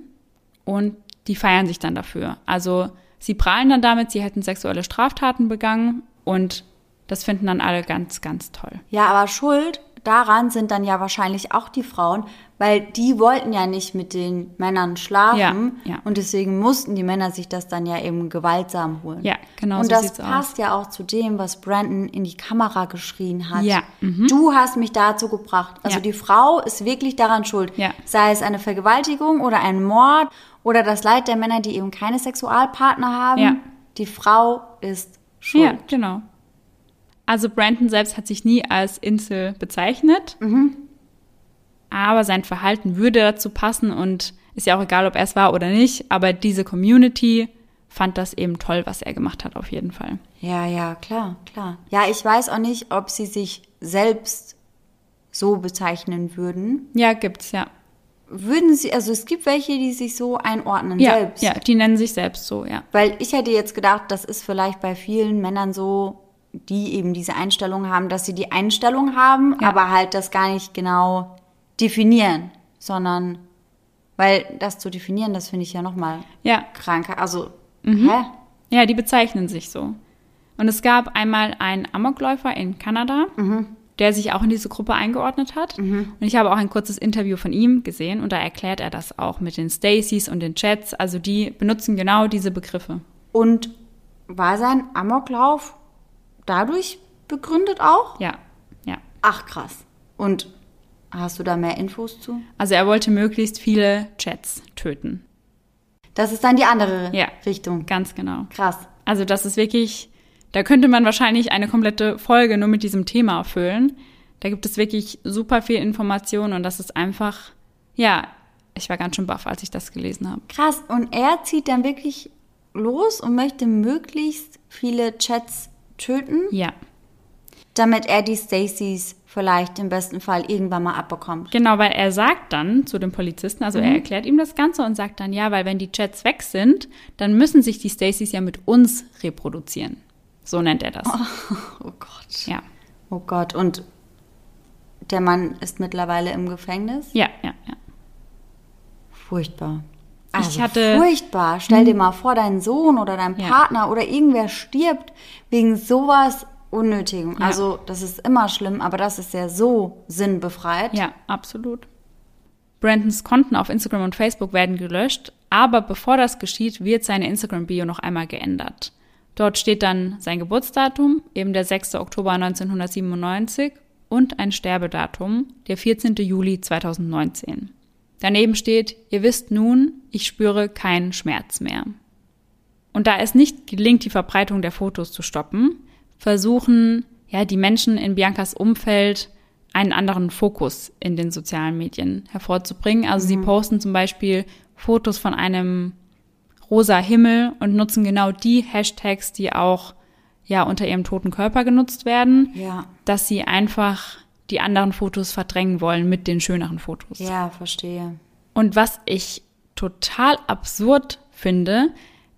S1: Und die feiern sich dann dafür. Also sie prahlen dann damit, sie hätten sexuelle Straftaten begangen und das finden dann alle ganz, ganz toll.
S2: Ja, aber schuld daran sind dann ja wahrscheinlich auch die Frauen, weil die wollten ja nicht mit den Männern schlafen
S1: Ja, ja.
S2: und deswegen mussten die Männer sich das dann ja eben gewaltsam holen.
S1: Ja, genau
S2: Und
S1: so
S2: das
S1: sieht's aus.
S2: passt ja auch zu dem, was Brandon in die Kamera geschrien hat.
S1: Ja, mhm.
S2: Du hast mich dazu gebracht. Also
S1: Ja.
S2: die Frau ist wirklich daran schuld. Sei es eine Vergewaltigung oder ein Mord oder das Leid der Männer, die eben keine Sexualpartner haben. Die Frau ist schuld.
S1: Ja, genau. Also Brandon selbst hat sich nie als Insel bezeichnet, aber sein Verhalten würde dazu passen und ist ja auch egal, ob er es war oder nicht, aber diese Community fand das eben toll, was er gemacht hat, auf jeden Fall.
S2: Ja, ja, klar, klar. Ja, ich weiß auch nicht, ob sie sich selbst so bezeichnen würden.
S1: Ja, gibt's, ja.
S2: Würden sie, also es gibt welche, die sich so einordnen
S1: Ja,
S2: selbst.
S1: ja, die nennen sich selbst so, ja.
S2: Weil ich hätte jetzt gedacht, das ist vielleicht bei vielen Männern so, die eben diese Einstellung haben, dass sie die Einstellung haben,
S1: Ja.
S2: aber halt das gar nicht genau definieren, sondern weil das zu definieren, das finde ich ja nochmal
S1: Ja,
S2: kranker. Also,
S1: Mhm.
S2: hä?
S1: ja, die bezeichnen sich so. Und es gab einmal einen Amokläufer in Kanada, der sich auch in diese Gruppe eingeordnet hat. Und ich habe auch ein kurzes Interview von ihm gesehen und da erklärt er das auch mit den Stacys und den Chats. Also die benutzen genau diese Begriffe.
S2: Und war sein Amoklauf dadurch begründet auch?
S1: Ja, ja.
S2: Ach krass. Und hast du da mehr Infos zu?
S1: Also er wollte möglichst viele Chats töten.
S2: Das ist dann die andere
S1: Ja.
S2: Richtung.
S1: Ganz genau.
S2: Krass.
S1: Also das ist wirklich, da könnte man wahrscheinlich eine komplette Folge nur mit diesem Thema füllen. Da gibt es wirklich super viel Information und das ist einfach, ja, ich war ganz schön baff, als ich das gelesen habe.
S2: Krass. Und er zieht dann wirklich los und möchte möglichst viele Chats töten,
S1: Ja,
S2: damit er die Stacys vielleicht im besten Fall irgendwann mal abbekommt.
S1: genau, weil er sagt dann zu dem Polizisten, also er erklärt ihm das Ganze und sagt dann, ja, weil wenn die Chats weg sind, dann müssen sich die Stacys ja mit uns reproduzieren. So nennt er das. *laughs*
S2: Oh Gott.
S1: Ja,
S2: Oh Gott. Und der Mann ist mittlerweile im Gefängnis?
S1: ja, ja, ja.
S2: Furchtbar. Also
S1: ich hatte
S2: furchtbar. Stell dir mal vor, dein Sohn oder dein
S1: Ja.
S2: Partner oder irgendwer stirbt wegen sowas Unnötigem.
S1: Ja.
S2: Also das ist immer schlimm, aber das ist ja so sinnbefreit.
S1: Ja, absolut. Brandons Konten auf Instagram und Facebook werden gelöscht, aber bevor das geschieht, wird seine Instagram-Bio noch einmal geändert. Dort steht dann sein Geburtsdatum, eben der 6. Oktober 1997 und ein Sterbedatum, der 14. Juli 2019. Daneben steht, ihr wisst nun, ich spüre keinen Schmerz mehr. Und da es nicht gelingt, die Verbreitung der Fotos zu stoppen, versuchen ja die Menschen in Biancas Umfeld einen anderen Fokus in den sozialen Medien hervorzubringen. Also sie posten zum Beispiel Fotos von einem rosa Himmel und nutzen genau die Hashtags, die auch ja unter ihrem toten Körper genutzt werden,
S2: Ja,
S1: dass sie einfach die anderen Fotos verdrängen wollen mit den schöneren Fotos.
S2: ja, verstehe.
S1: Und was ich total absurd finde,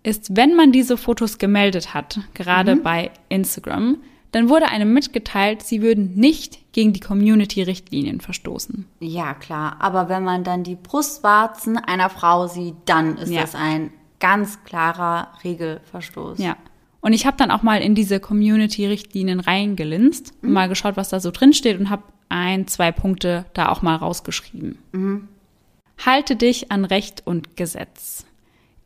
S1: ist, wenn man diese Fotos gemeldet hat, gerade bei Instagram, dann wurde einem mitgeteilt, sie würden nicht gegen die Community-Richtlinien verstoßen.
S2: Ja, klar. Aber wenn man dann die Brustwarzen einer Frau sieht, dann ist
S1: Ja.
S2: das ein ganz klarer Regelverstoß.
S1: Ja. Und ich habe dann auch mal in diese Community-Richtlinien reingelinst und mal geschaut, was da so drin steht und habe ein, zwei Punkte da auch mal rausgeschrieben. Halte dich an Recht und Gesetz.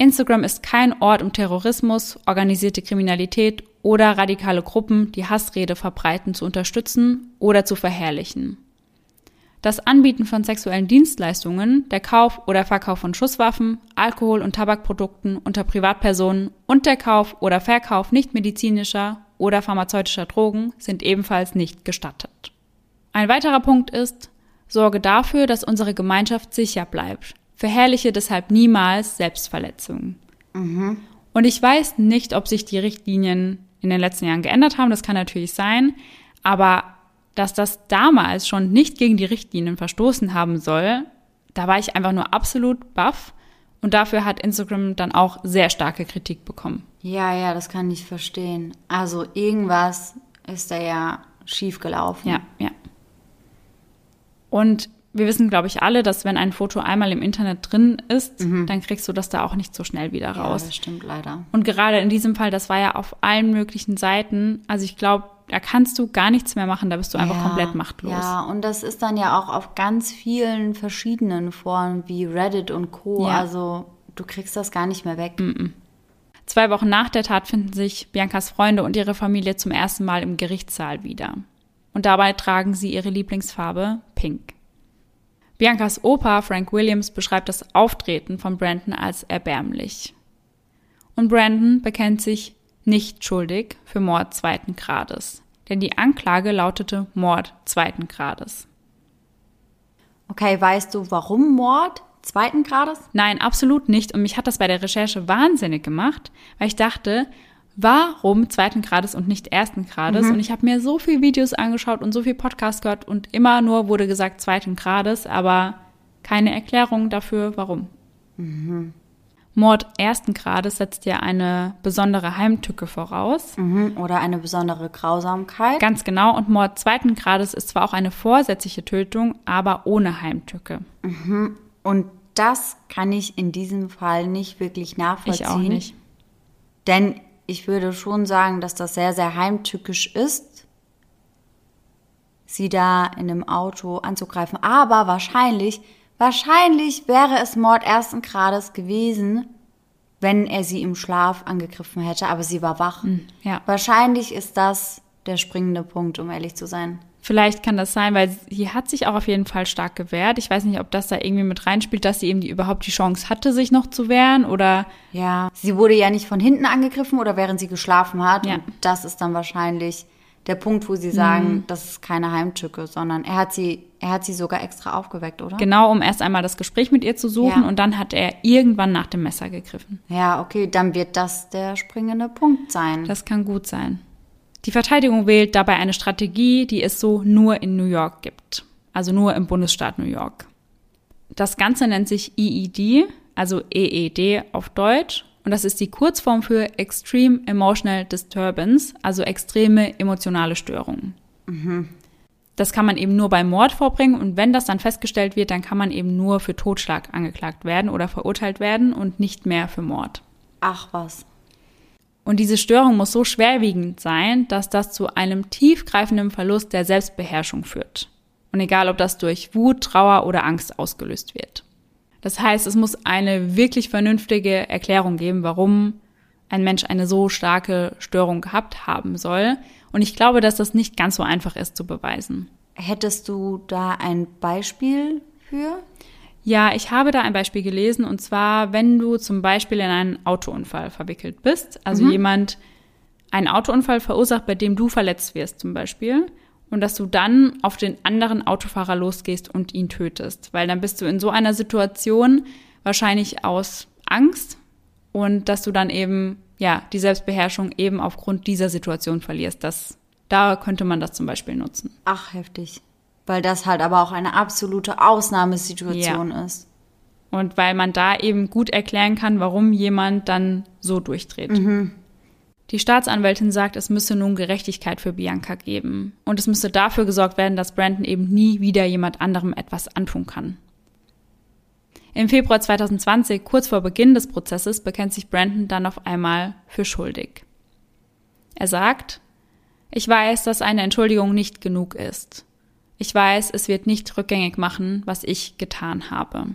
S1: Instagram ist kein Ort, um Terrorismus, organisierte Kriminalität oder radikale Gruppen, die Hassrede verbreiten, zu unterstützen oder zu verherrlichen. Das Anbieten von sexuellen Dienstleistungen, der Kauf oder Verkauf von Schusswaffen, Alkohol- und Tabakprodukten unter Privatpersonen und der Kauf oder Verkauf nichtmedizinischer oder pharmazeutischer Drogen sind ebenfalls nicht gestattet. Ein weiterer Punkt ist, sorge dafür, dass unsere Gemeinschaft sicher bleibt. Verherrliche deshalb niemals Selbstverletzungen. Und ich weiß nicht, ob sich die Richtlinien in den letzten Jahren geändert haben, das kann natürlich sein, aber dass das damals schon nicht gegen die Richtlinien verstoßen haben soll, da war ich einfach nur absolut baff und dafür hat Instagram dann auch sehr starke Kritik bekommen.
S2: Ja, ja, das kann ich verstehen. Also irgendwas ist da ja schief gelaufen.
S1: Ja, ja. Und wir wissen, glaube ich, alle, dass wenn ein Foto einmal im Internet drin ist, dann kriegst du das da auch nicht so schnell wieder
S2: Ja,
S1: raus.
S2: das stimmt leider.
S1: Und gerade in diesem Fall, das war ja auf allen möglichen Seiten. Also ich glaube, da kannst du gar nichts mehr machen, da bist du einfach
S2: ja,
S1: komplett machtlos.
S2: Ja, und das ist dann ja auch auf ganz vielen verschiedenen Foren wie Reddit und Co.
S1: Ja.
S2: Also du kriegst das gar nicht mehr weg.
S1: Zwei Wochen nach der Tat finden sich Biancas Freunde und ihre Familie zum ersten Mal im Gerichtssaal wieder. Und dabei tragen sie ihre Lieblingsfarbe Pink. Biancas Opa Frank Williams beschreibt das Auftreten von Brandon als erbärmlich. Und Brandon bekennt sich nicht schuldig für Mord zweiten Grades. Denn die Anklage lautete Mord zweiten Grades.
S2: Okay, weißt du, warum Mord zweiten Grades?
S1: Nein, absolut nicht. Und mich hat das bei der Recherche wahnsinnig gemacht, weil ich dachte, warum zweiten Grades und nicht ersten Grades? Und ich habe mir so viele Videos angeschaut und so viel Podcasts gehört und immer nur wurde gesagt zweiten Grades, aber keine Erklärung dafür, warum. Mord ersten Grades setzt ja eine besondere Heimtücke voraus.
S2: Mhm. Oder eine besondere Grausamkeit?
S1: Ganz genau. Und Mord zweiten Grades ist zwar auch eine vorsätzliche Tötung, aber ohne Heimtücke.
S2: Und das kann ich in diesem Fall nicht wirklich nachvollziehen.
S1: Ich auch nicht.
S2: Denn ich würde schon sagen, dass das sehr, sehr heimtückisch ist, sie da in einem Auto anzugreifen. Aber wahrscheinlich, wahrscheinlich wäre es Mord ersten Grades gewesen, wenn er sie im Schlaf angegriffen hätte, aber sie war wach.
S1: ja.
S2: Wahrscheinlich ist das der springende Punkt, um ehrlich zu sein.
S1: Vielleicht kann das sein, weil sie hat sich auch auf jeden Fall stark gewehrt. Ich weiß nicht, ob das da irgendwie mit reinspielt, dass sie eben die, überhaupt die Chance hatte, sich noch zu wehren oder
S2: Ja, sie wurde ja nicht von hinten angegriffen oder während sie geschlafen hat.
S1: Ja.
S2: Und das ist dann wahrscheinlich der Punkt, wo sie sagen, das ist keine Heimtücke, sondern er hat sie, er hat sie sogar extra aufgeweckt, oder?
S1: genau, um erst einmal das Gespräch mit ihr zu suchen
S2: Ja.
S1: und dann hat er irgendwann nach dem Messer gegriffen.
S2: Ja, okay, dann wird das der springende Punkt sein.
S1: Das kann gut sein. Die Verteidigung wählt dabei eine Strategie, die es so nur in New York gibt. Also nur im Bundesstaat New York. Das Ganze nennt sich EED, also EED auf Deutsch. Und das ist die Kurzform für Extreme Emotional Disturbance, also extreme emotionale Störungen. Das kann man eben nur beim Mord vorbringen und wenn das dann festgestellt wird, dann kann man eben nur für Totschlag angeklagt werden oder verurteilt werden und nicht mehr für Mord.
S2: Ach was.
S1: Und diese Störung muss so schwerwiegend sein, dass das zu einem tiefgreifenden Verlust der Selbstbeherrschung führt. Und egal, ob das durch Wut, Trauer oder Angst ausgelöst wird. Das heißt, es muss eine wirklich vernünftige Erklärung geben, warum ein Mensch eine so starke Störung gehabt haben soll. Und ich glaube, dass das nicht ganz so einfach ist zu beweisen.
S2: Hättest du da ein Beispiel für?
S1: Ja, ich habe da ein Beispiel gelesen und zwar, wenn du zum Beispiel in einen Autounfall verwickelt bist, also mhm. jemand einen Autounfall verursacht, bei dem du verletzt wirst zum Beispiel, und dass du dann auf den anderen Autofahrer losgehst und ihn tötest, weil dann bist du in so einer Situation wahrscheinlich aus Angst und dass du dann eben ja die Selbstbeherrschung eben aufgrund dieser Situation verlierst. Das da könnte man das zum Beispiel nutzen.
S2: Ach heftig. Weil das halt aber auch eine absolute Ausnahmesituation ja. ist.
S1: Und weil man da eben gut erklären kann, warum jemand dann so durchdreht. Mhm. Die Staatsanwältin sagt, es müsse nun Gerechtigkeit für Bianca geben. Und es müsse dafür gesorgt werden, dass Brandon eben nie wieder jemand anderem etwas antun kann. Im Februar 2020, kurz vor Beginn des Prozesses, bekennt sich Brandon dann auf einmal für schuldig. Er sagt, ich weiß, dass eine Entschuldigung nicht genug ist. Ich weiß, es wird nicht rückgängig machen, was ich getan habe.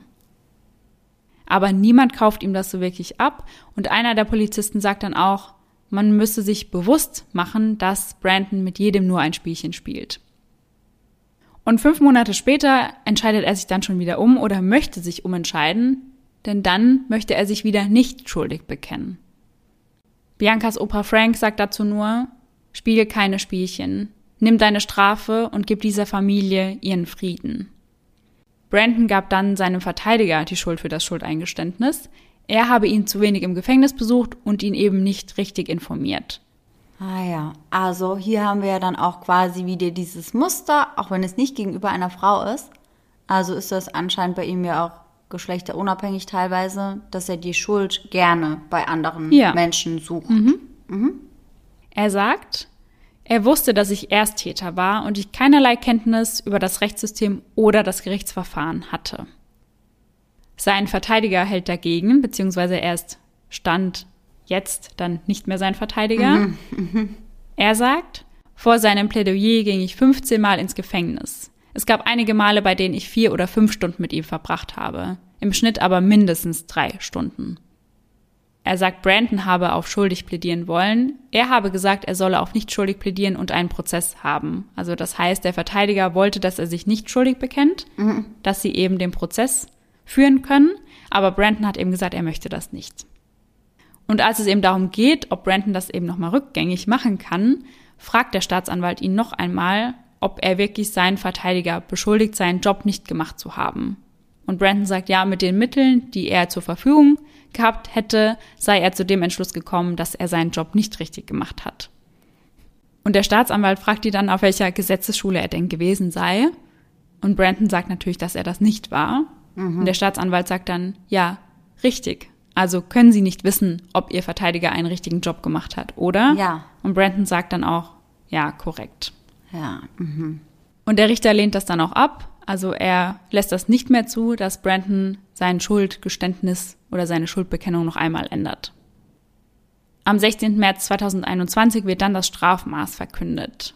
S1: Aber niemand kauft ihm das so wirklich ab und einer der Polizisten sagt dann auch, man müsse sich bewusst machen, dass Brandon mit jedem nur ein Spielchen spielt. Und fünf Monate später entscheidet er sich dann schon wieder um oder möchte sich umentscheiden, denn dann möchte er sich wieder nicht schuldig bekennen. Biancas Opa Frank sagt dazu nur, spiele keine Spielchen, Nimm deine Strafe und gib dieser Familie ihren Frieden. Brandon gab dann seinem Verteidiger die Schuld für das Schuldeingeständnis. Er habe ihn zu wenig im Gefängnis besucht und ihn eben nicht richtig informiert.
S2: Ah ja, also hier haben wir ja dann auch quasi wieder dieses Muster, auch wenn es nicht gegenüber einer Frau ist. Also ist das anscheinend bei ihm ja auch geschlechterunabhängig teilweise, dass er die Schuld gerne bei anderen ja. Menschen sucht. Mhm. Mhm.
S1: Er sagt, er wusste, dass ich Ersttäter war und ich keinerlei Kenntnis über das Rechtssystem oder das Gerichtsverfahren hatte. Sein Verteidiger hält dagegen, beziehungsweise er ist Stand jetzt dann nicht mehr sein Verteidiger. Mhm, mh. Er sagt, vor seinem Plädoyer ging ich 15 Mal ins Gefängnis. Es gab einige Male, bei denen ich vier oder fünf Stunden mit ihm verbracht habe. Im Schnitt aber mindestens drei Stunden. Er sagt, Brandon habe auf schuldig plädieren wollen. Er habe gesagt, er solle auf nicht schuldig plädieren und einen Prozess haben. Also das heißt, der Verteidiger wollte, dass er sich nicht schuldig bekennt, mhm. dass sie eben den Prozess führen können. Aber Brandon hat eben gesagt, er möchte das nicht. Und als es eben darum geht, ob Brandon das eben nochmal rückgängig machen kann, fragt der Staatsanwalt ihn noch einmal, ob er wirklich seinen Verteidiger beschuldigt, seinen Job nicht gemacht zu haben. Und Brandon sagt, ja, mit den Mitteln, die er zur Verfügung gehabt hätte, sei er zu dem Entschluss gekommen, dass er seinen Job nicht richtig gemacht hat. Und der Staatsanwalt fragt ihn dann, auf welcher Gesetzesschule er denn gewesen sei. Und Brandon sagt natürlich, dass er das nicht war. Mhm. Und der Staatsanwalt sagt dann, ja, richtig. Also können Sie nicht wissen, ob Ihr Verteidiger einen richtigen Job gemacht hat, oder?
S2: Ja.
S1: Und Brandon sagt dann auch, ja, korrekt.
S2: Ja. Mhm.
S1: Und der Richter lehnt das dann auch ab also er lässt das nicht mehr zu, dass Brandon sein Schuldgeständnis oder seine Schuldbekennung noch einmal ändert. Am 16. März 2021 wird dann das Strafmaß verkündet.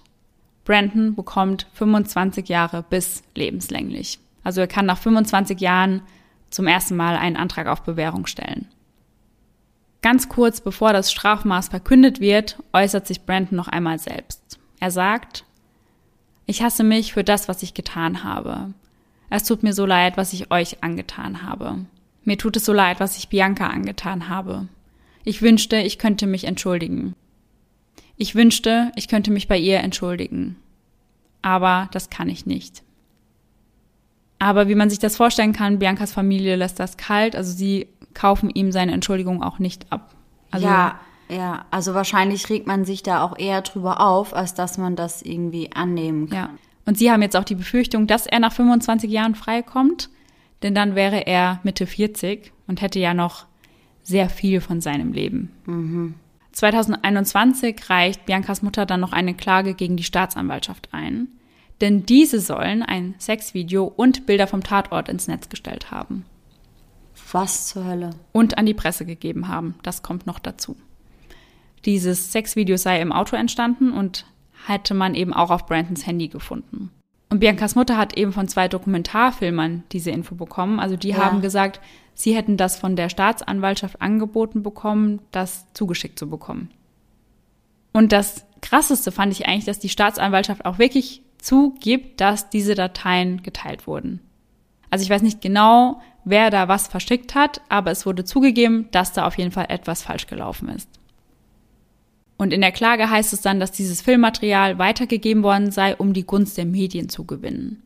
S1: Brandon bekommt 25 Jahre bis lebenslänglich. Also er kann nach 25 Jahren zum ersten Mal einen Antrag auf Bewährung stellen. Ganz kurz bevor das Strafmaß verkündet wird, äußert sich Brandon noch einmal selbst. Er sagt, ich hasse mich für das, was ich getan habe. Es tut mir so leid, was ich euch angetan habe. Mir tut es so leid, was ich Bianca angetan habe. Ich wünschte, ich könnte mich entschuldigen. Ich wünschte, ich könnte mich bei ihr entschuldigen. Aber das kann ich nicht. Aber wie man sich das vorstellen kann, Biancas Familie lässt das kalt, also sie kaufen ihm seine Entschuldigung auch nicht ab.
S2: Also ja, ja, also wahrscheinlich regt man sich da auch eher drüber auf, als dass man das irgendwie annehmen kann. Ja.
S1: Und Sie haben jetzt auch die Befürchtung, dass er nach 25 Jahren freikommt, denn dann wäre er Mitte 40 und hätte ja noch sehr viel von seinem Leben. Mhm. 2021 reicht Biancas Mutter dann noch eine Klage gegen die Staatsanwaltschaft ein. denn diese sollen ein Sexvideo und Bilder vom Tatort ins Netz gestellt haben.
S2: Was zur Hölle?
S1: Und an die Presse gegeben haben. Das kommt noch dazu. Dieses Sexvideo sei im Auto entstanden und hätte man eben auch auf Brandons Handy gefunden. Und Biancas Mutter hat eben von zwei Dokumentarfilmern diese Info bekommen. Also die
S2: Ja.
S1: haben gesagt, sie hätten das von der Staatsanwaltschaft angeboten bekommen, das zugeschickt zu bekommen. Und das Krasseste fand ich eigentlich, dass die Staatsanwaltschaft auch wirklich zugibt, dass diese Dateien geteilt wurden. Also ich weiß nicht genau, wer da was verschickt hat, aber es wurde zugegeben, dass da auf jeden Fall etwas falsch gelaufen ist. Und in der Klage heißt es dann, dass dieses Filmmaterial weitergegeben worden sei, um die Gunst der Medien zu gewinnen.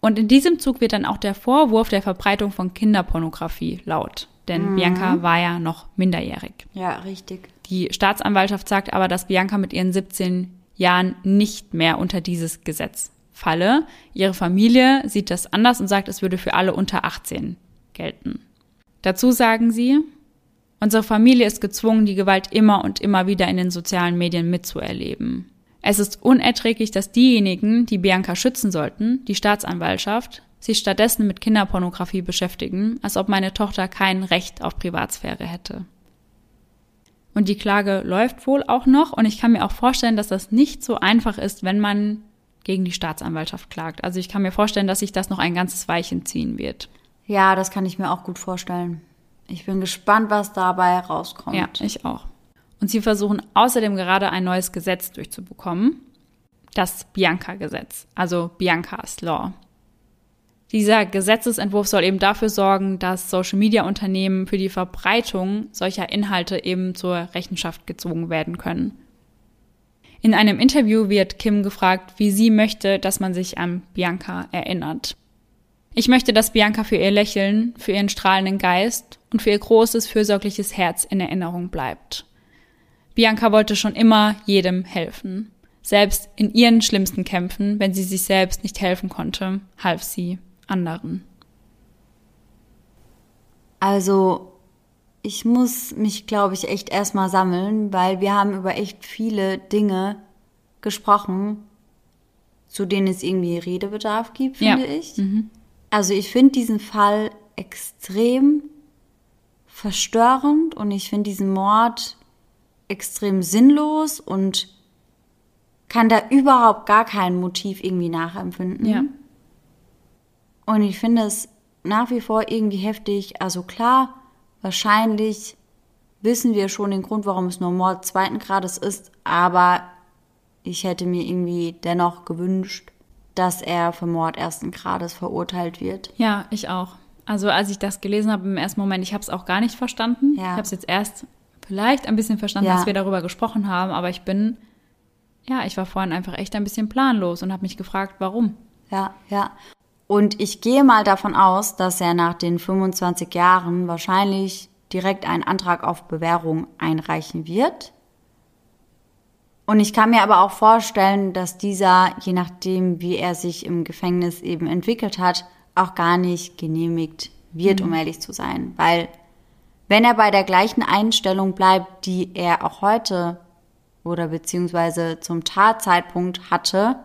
S1: Und in diesem Zug wird dann auch der Vorwurf der Verbreitung von Kinderpornografie laut. Denn Bianca war ja noch minderjährig.
S2: Ja, richtig.
S1: Die Staatsanwaltschaft sagt aber, dass Bianca mit ihren 17 Jahren nicht mehr unter dieses Gesetz falle. Ihre Familie sieht das anders und sagt, es würde für alle unter 18 gelten. Dazu sagen sie, unsere Familie ist gezwungen, die Gewalt immer und immer wieder in den sozialen Medien mitzuerleben. Es ist unerträglich, dass diejenigen, die Bianca schützen sollten, die Staatsanwaltschaft, sich stattdessen mit Kinderpornografie beschäftigen, als ob meine Tochter kein Recht auf Privatsphäre hätte. Und die Klage läuft wohl auch noch. Und ich kann mir auch vorstellen, dass das nicht so einfach ist, wenn man gegen die Staatsanwaltschaft klagt. Also ich kann mir vorstellen, dass sich das noch ein ganzes Weilchen ziehen wird.
S2: Ja, das kann ich mir auch gut vorstellen. Ich bin gespannt, was dabei rauskommt.
S1: Ja, ich auch. Und sie versuchen außerdem gerade ein neues Gesetz durchzubekommen. Das Bianca-Gesetz, also Bianca's Law. Dieser Gesetzesentwurf soll eben dafür sorgen, dass Social-Media-Unternehmen für die Verbreitung solcher Inhalte eben zur Rechenschaft gezogen werden können. In einem Interview wird Kim gefragt, wie sie möchte, dass man sich an Bianca erinnert. Ich möchte, dass Bianca für ihr Lächeln, für ihren strahlenden Geist und für ihr großes, fürsorgliches Herz in Erinnerung bleibt. Bianca wollte schon immer jedem helfen. Selbst in ihren schlimmsten Kämpfen, wenn sie sich selbst nicht helfen konnte, half sie anderen.
S2: Also, ich muss mich, glaube ich, echt erstmal sammeln, weil wir haben über echt viele Dinge gesprochen, zu denen es irgendwie Redebedarf gibt, finde
S1: Ja.
S2: ich. Also, ich finde diesen Fall extrem verstörend und ich finde diesen Mord extrem sinnlos und kann da überhaupt gar kein Motiv irgendwie nachempfinden.
S1: Ja.
S2: Und ich finde es nach wie vor irgendwie heftig. Also klar, wahrscheinlich wissen wir schon den Grund, warum es nur Mord zweiten Grades ist, aber ich hätte mir irgendwie dennoch gewünscht, dass er für Mord ersten Grades verurteilt wird.
S1: Ja, ich auch. Also als ich das gelesen habe im ersten Moment, ich habe es auch gar nicht verstanden.
S2: Ja.
S1: Ich habe es jetzt erst vielleicht ein bisschen verstanden,
S2: Ja.
S1: dass wir darüber gesprochen haben, aber ich bin, ja, ich war vorhin einfach echt ein bisschen planlos und habe mich gefragt, warum.
S2: Ja, ja. Und ich gehe mal davon aus, dass er nach den 25 Jahren wahrscheinlich direkt einen Antrag auf Bewährung einreichen wird. Und ich kann mir aber auch vorstellen, dass dieser, je nachdem, wie er sich im Gefängnis eben entwickelt hat, auch gar nicht genehmigt wird, um ehrlich zu sein. Weil wenn er bei der gleichen Einstellung bleibt, die er auch heute oder beziehungsweise zum Tatzeitpunkt hatte,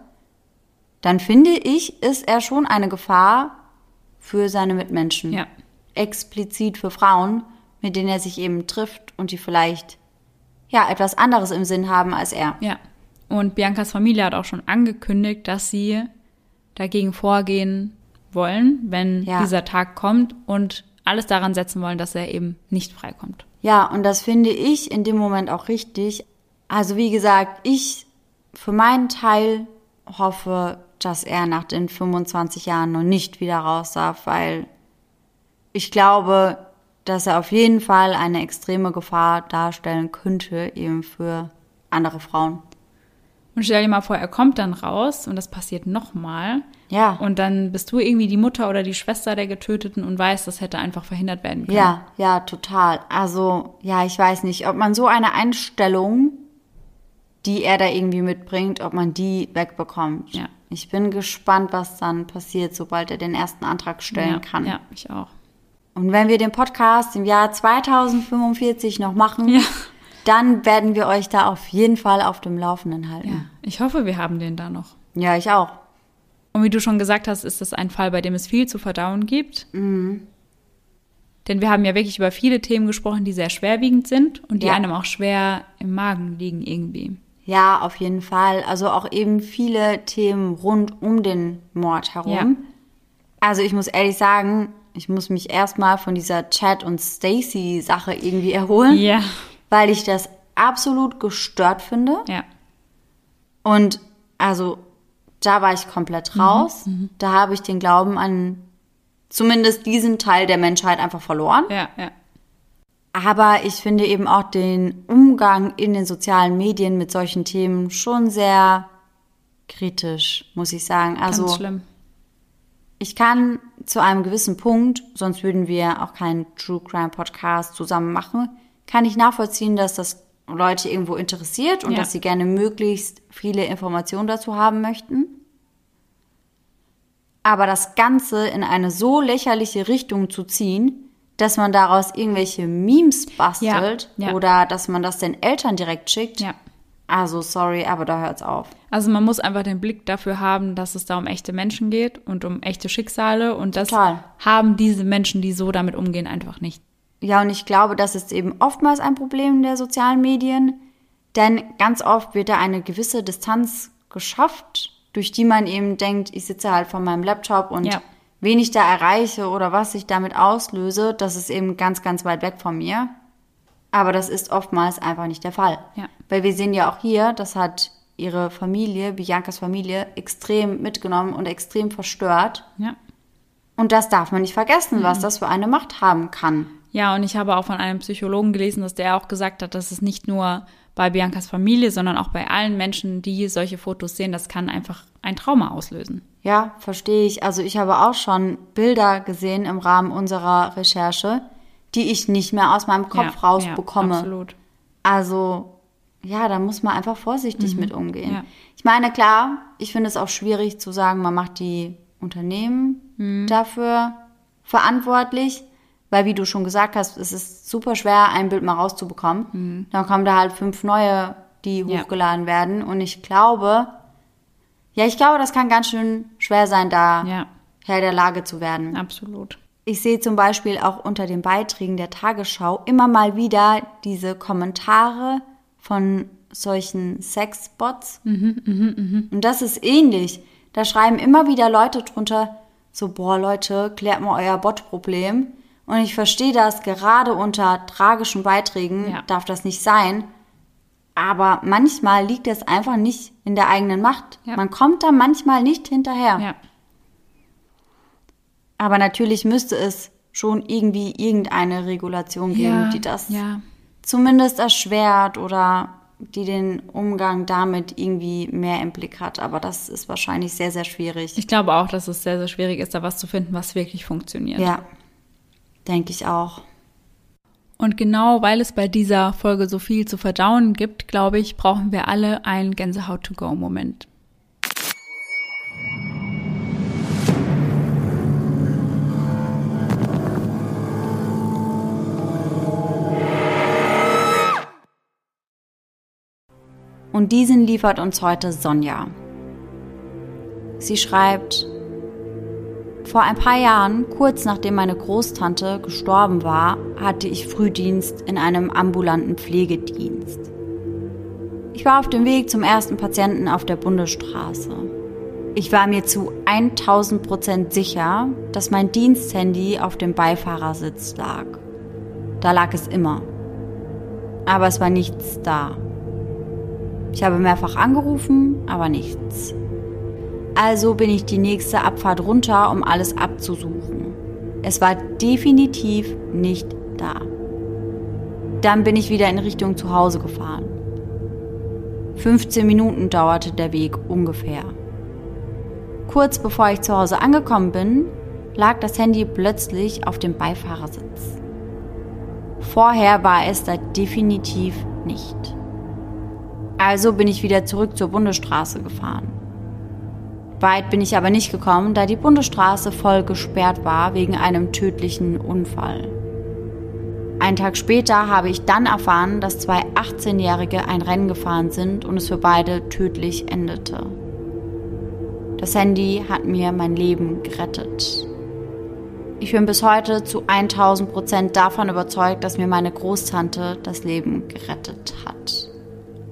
S2: dann finde ich, ist er schon eine Gefahr für seine Mitmenschen.
S1: Ja.
S2: Explizit für Frauen, mit denen er sich eben trifft und die vielleicht ja etwas anderes im Sinn haben als er.
S1: Ja. Und Biancas Familie hat auch schon angekündigt, dass sie dagegen vorgehen wollen, wenn
S2: Ja.
S1: dieser Tag kommt und alles daran setzen wollen, dass er eben nicht freikommt.
S2: Ja, und das finde ich in dem Moment auch richtig. Also wie gesagt, ich für meinen Teil hoffe, dass er nach den 25 Jahren noch nicht wieder raus darf, weil ich glaube, dass er auf jeden Fall eine extreme Gefahr darstellen könnte, eben für andere Frauen.
S1: Und stell dir mal vor, er kommt dann raus und das passiert nochmal.
S2: Ja.
S1: Und dann bist du irgendwie die Mutter oder die Schwester der Getöteten und weißt, das hätte einfach verhindert werden können.
S2: Ja, ja, total. Also, ja, ich weiß nicht, ob man so eine Einstellung, die er da irgendwie mitbringt, ob man die wegbekommt.
S1: Ja.
S2: Ich bin gespannt, was dann passiert, sobald er den ersten Antrag stellen
S1: ja,
S2: kann.
S1: Ja, ich auch.
S2: Und wenn wir den Podcast im Jahr 2045 noch machen,
S1: Ja.
S2: Dann werden wir euch da auf jeden Fall auf dem Laufenden halten.
S1: Ja. Ich hoffe, wir haben den da noch.
S2: Ja, ich auch.
S1: Und wie du schon gesagt hast, ist das ein Fall, bei dem es viel zu verdauen gibt.
S2: Mhm.
S1: Denn wir haben ja wirklich über viele Themen gesprochen, die sehr schwerwiegend sind und die
S2: Ja.
S1: einem auch schwer im Magen liegen irgendwie.
S2: Ja, auf jeden Fall. Also auch eben viele Themen rund um den Mord herum.
S1: Ja.
S2: Also ich muss ehrlich sagen, ich muss mich erstmal von dieser Chad und Stacy Sache irgendwie erholen,
S1: Ja.
S2: Weil ich das absolut gestört finde.
S1: Ja.
S2: Und also da war ich komplett raus. Da habe ich den Glauben an zumindest diesen Teil der Menschheit einfach verloren.
S1: Ja, ja.
S2: Aber ich finde eben auch den Umgang in den sozialen Medien mit solchen Themen schon sehr kritisch, muss ich sagen. Also
S1: Ganz schlimm.
S2: ich kann zu einem gewissen Punkt, sonst würden wir auch keinen True Crime Podcast zusammen machen, kann ich nachvollziehen, dass das Leute irgendwo interessiert und
S1: Ja.
S2: dass sie gerne möglichst viele Informationen dazu haben möchten. Aber das Ganze in eine so lächerliche Richtung zu ziehen, dass man daraus irgendwelche Memes bastelt
S1: Ja, ja.
S2: oder dass man das den Eltern direkt schickt.
S1: Ja.
S2: Also sorry, aber da hört's auf.
S1: Also man muss einfach den Blick dafür haben, dass es da um echte Menschen geht und um echte Schicksale und das
S2: Total.
S1: haben diese Menschen, die so damit umgehen, einfach nicht.
S2: Ja, und ich glaube, das ist eben oftmals ein Problem der sozialen Medien, denn ganz oft wird da eine gewisse Distanz geschafft, durch die man eben denkt, ich sitze halt vor meinem Laptop und
S1: Ja.
S2: wen ich da erreiche oder was ich damit auslöse, das ist eben ganz, ganz weit weg von mir. Aber das ist oftmals einfach nicht der Fall.
S1: Ja.
S2: Weil wir sehen ja auch hier, das hat ihre Familie, Biancas Familie, extrem mitgenommen und extrem verstört.
S1: Ja.
S2: Und das darf man nicht vergessen, was das für eine Macht haben kann.
S1: Ja, und ich habe auch von einem Psychologen gelesen, dass der auch gesagt hat, dass es nicht nur bei Biancas Familie, sondern auch bei allen Menschen, die solche Fotos sehen, das kann einfach ein Trauma auslösen.
S2: Ja, verstehe ich. Also ich habe auch schon Bilder gesehen im Rahmen unserer Recherche, die ich nicht mehr aus meinem Kopf
S1: ja,
S2: rausbekomme.
S1: Ja, absolut.
S2: Also ja, da muss man einfach vorsichtig mit umgehen.
S1: ja.
S2: Ich meine, klar, ich finde es auch schwierig zu sagen, man macht die Unternehmen
S1: Mhm.
S2: dafür verantwortlich, weil wie du schon gesagt hast, es ist super schwer, ein Bild mal rauszubekommen. Dann kommen da halt fünf neue, die
S1: Mhm. Ja.
S2: hochgeladen werden. Und ich glaube, ja, ich glaube, das kann ganz schön schwer sein, da
S1: Ja,
S2: Herr der Lage zu werden.
S1: absolut.
S2: Ich sehe zum Beispiel auch unter den Beiträgen der Tagesschau immer mal wieder diese Kommentare von solchen Sexbots. Und das ist ähnlich. Da schreiben immer wieder Leute drunter, so, boah, Leute, klärt mal euer Bot-Problem. Und ich verstehe das, gerade unter tragischen Beiträgen
S1: Ja.
S2: darf das nicht sein. Aber manchmal liegt es einfach nicht in der eigenen Macht.
S1: Ja.
S2: Man kommt da manchmal nicht hinterher.
S1: Ja,
S2: Aber natürlich müsste es schon irgendwie irgendeine Regulation geben, die das zumindest erschwert oder die den Umgang damit irgendwie mehr im Blick hat. Aber das ist wahrscheinlich sehr, sehr schwierig.
S1: Ich glaube auch, dass es sehr, sehr schwierig ist, da was zu finden, was wirklich funktioniert.
S2: Ja, denke ich auch.
S1: Und genau weil es bei dieser Folge so viel zu verdauen gibt, glaube ich, brauchen wir alle einen Gänsehaut-to-go-Moment.
S2: Und diesen liefert uns heute Sonja. Sie schreibt, vor ein paar Jahren, kurz nachdem meine Großtante gestorben war, hatte ich Frühdienst in einem ambulanten Pflegedienst. Ich war auf dem Weg zum ersten Patienten auf der Bundesstraße. Ich war mir zu 1000 Prozent sicher, dass mein Diensthandy auf dem Beifahrersitz lag. Da lag es immer. Aber es war nichts da. Ich habe mehrfach angerufen, aber nichts. Also bin ich die nächste Abfahrt runter, um alles abzusuchen. Es war definitiv nicht da. Dann bin ich wieder in Richtung zu Hause gefahren. 15 Minuten dauerte der Weg ungefähr. Kurz bevor ich zu Hause angekommen bin, lag das Handy plötzlich auf dem Beifahrersitz. Vorher war es da definitiv nicht. Also bin ich wieder zurück zur Bundesstraße gefahren. Weit bin ich aber nicht gekommen, da die Bundesstraße voll gesperrt war wegen einem tödlichen Unfall. Einen Tag später habe ich dann erfahren, dass zwei 18-Jährige ein Rennen gefahren sind und es für beide tödlich endete. Das Handy hat mir mein Leben gerettet. Ich bin bis heute zu 1000 Prozent davon überzeugt, dass mir meine Großtante das Leben gerettet hat.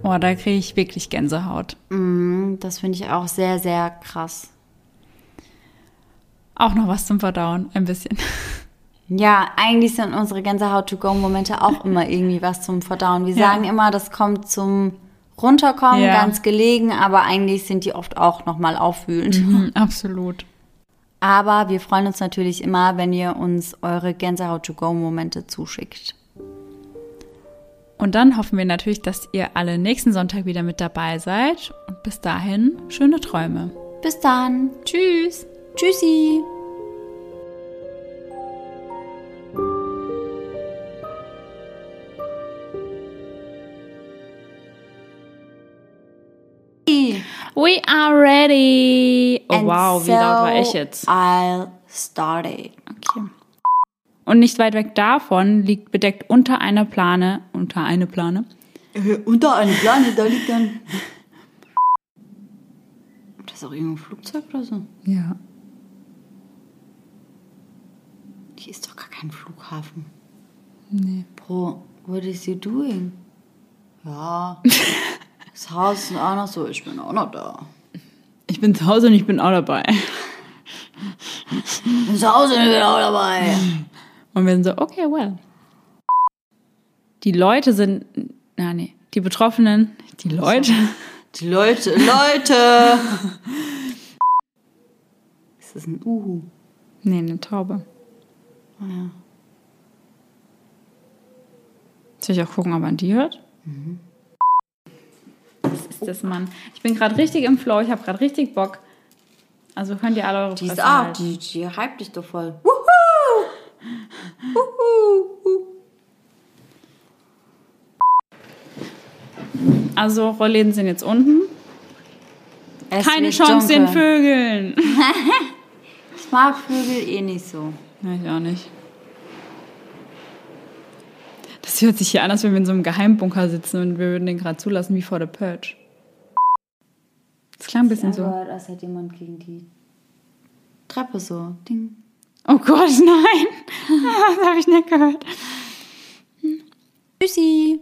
S1: Oh, da kriege ich wirklich Gänsehaut.
S2: Mm, das finde ich auch sehr, sehr krass.
S1: Auch noch was zum Verdauen, ein bisschen.
S2: Ja, eigentlich sind unsere Gänsehaut-to-go-Momente auch *laughs* immer irgendwie was zum Verdauen. Wir
S1: Ja.
S2: sagen immer, das kommt zum Runterkommen,
S1: Ja.
S2: ganz gelegen, aber eigentlich sind die oft auch nochmal aufwühlend.
S1: Mhm, absolut.
S2: Aber wir freuen uns natürlich immer, wenn ihr uns eure Gänsehaut-to-go-Momente zuschickt.
S1: Und dann hoffen wir natürlich, dass ihr alle nächsten Sonntag wieder mit dabei seid. Und bis dahin, schöne Träume.
S2: Bis dann.
S1: Tschüss.
S2: Tschüssi.
S1: We are ready. Oh
S2: And
S1: wow, wie laut war ich jetzt?
S2: I'll start it.
S1: Okay. Und nicht weit weg davon liegt bedeckt unter einer Plane, unter eine Plane,
S2: unter einem Plane, da liegt dann. Das ist auch irgendein Flugzeug oder so?
S1: ja,
S2: Hier ist doch gar kein Flughafen.
S1: nee.
S2: Bro, what is you doing? Ja. *laughs* Das Haus ist auch noch so, ich bin auch noch da.
S1: Ich bin zu Hause und ich bin auch dabei.
S2: Ich bin zu Hause und ich bin auch dabei. *laughs*
S1: Und wir sind so, okay, well. Die Leute sind, na nee, die Betroffenen, die Leute,
S2: Die Leute, Leute! *laughs* Ist das ein Uhu?
S1: nee, eine Taube.
S2: Ah ja.
S1: Soll ich auch gucken, ob man die hört? Was ist das, Mann? Ich bin gerade richtig im Flow, ich habe gerade richtig Bock. Also könnt ihr alle eure
S2: Die ist auch,
S1: halten.
S2: die, die hype dich doch voll. Wuhu!
S1: Also Rollläden sind jetzt unten.
S2: Es
S1: Keine Chance den. Vögeln. *laughs*
S2: Ich mag Vögel eh nicht so.
S1: Ja, ich auch nicht. Das hört sich hier an, als wenn wir in so einem Geheimbunker sitzen und wir würden den gerade zulassen wie vor der Purge. Das klang ein bisschen so.
S2: Angehört, als hätte jemand gegen die Treppe so. Ding.
S1: Oh Gott, *laughs* nein. *laughs* Das habe ich nicht gehört.
S2: Tschüssi.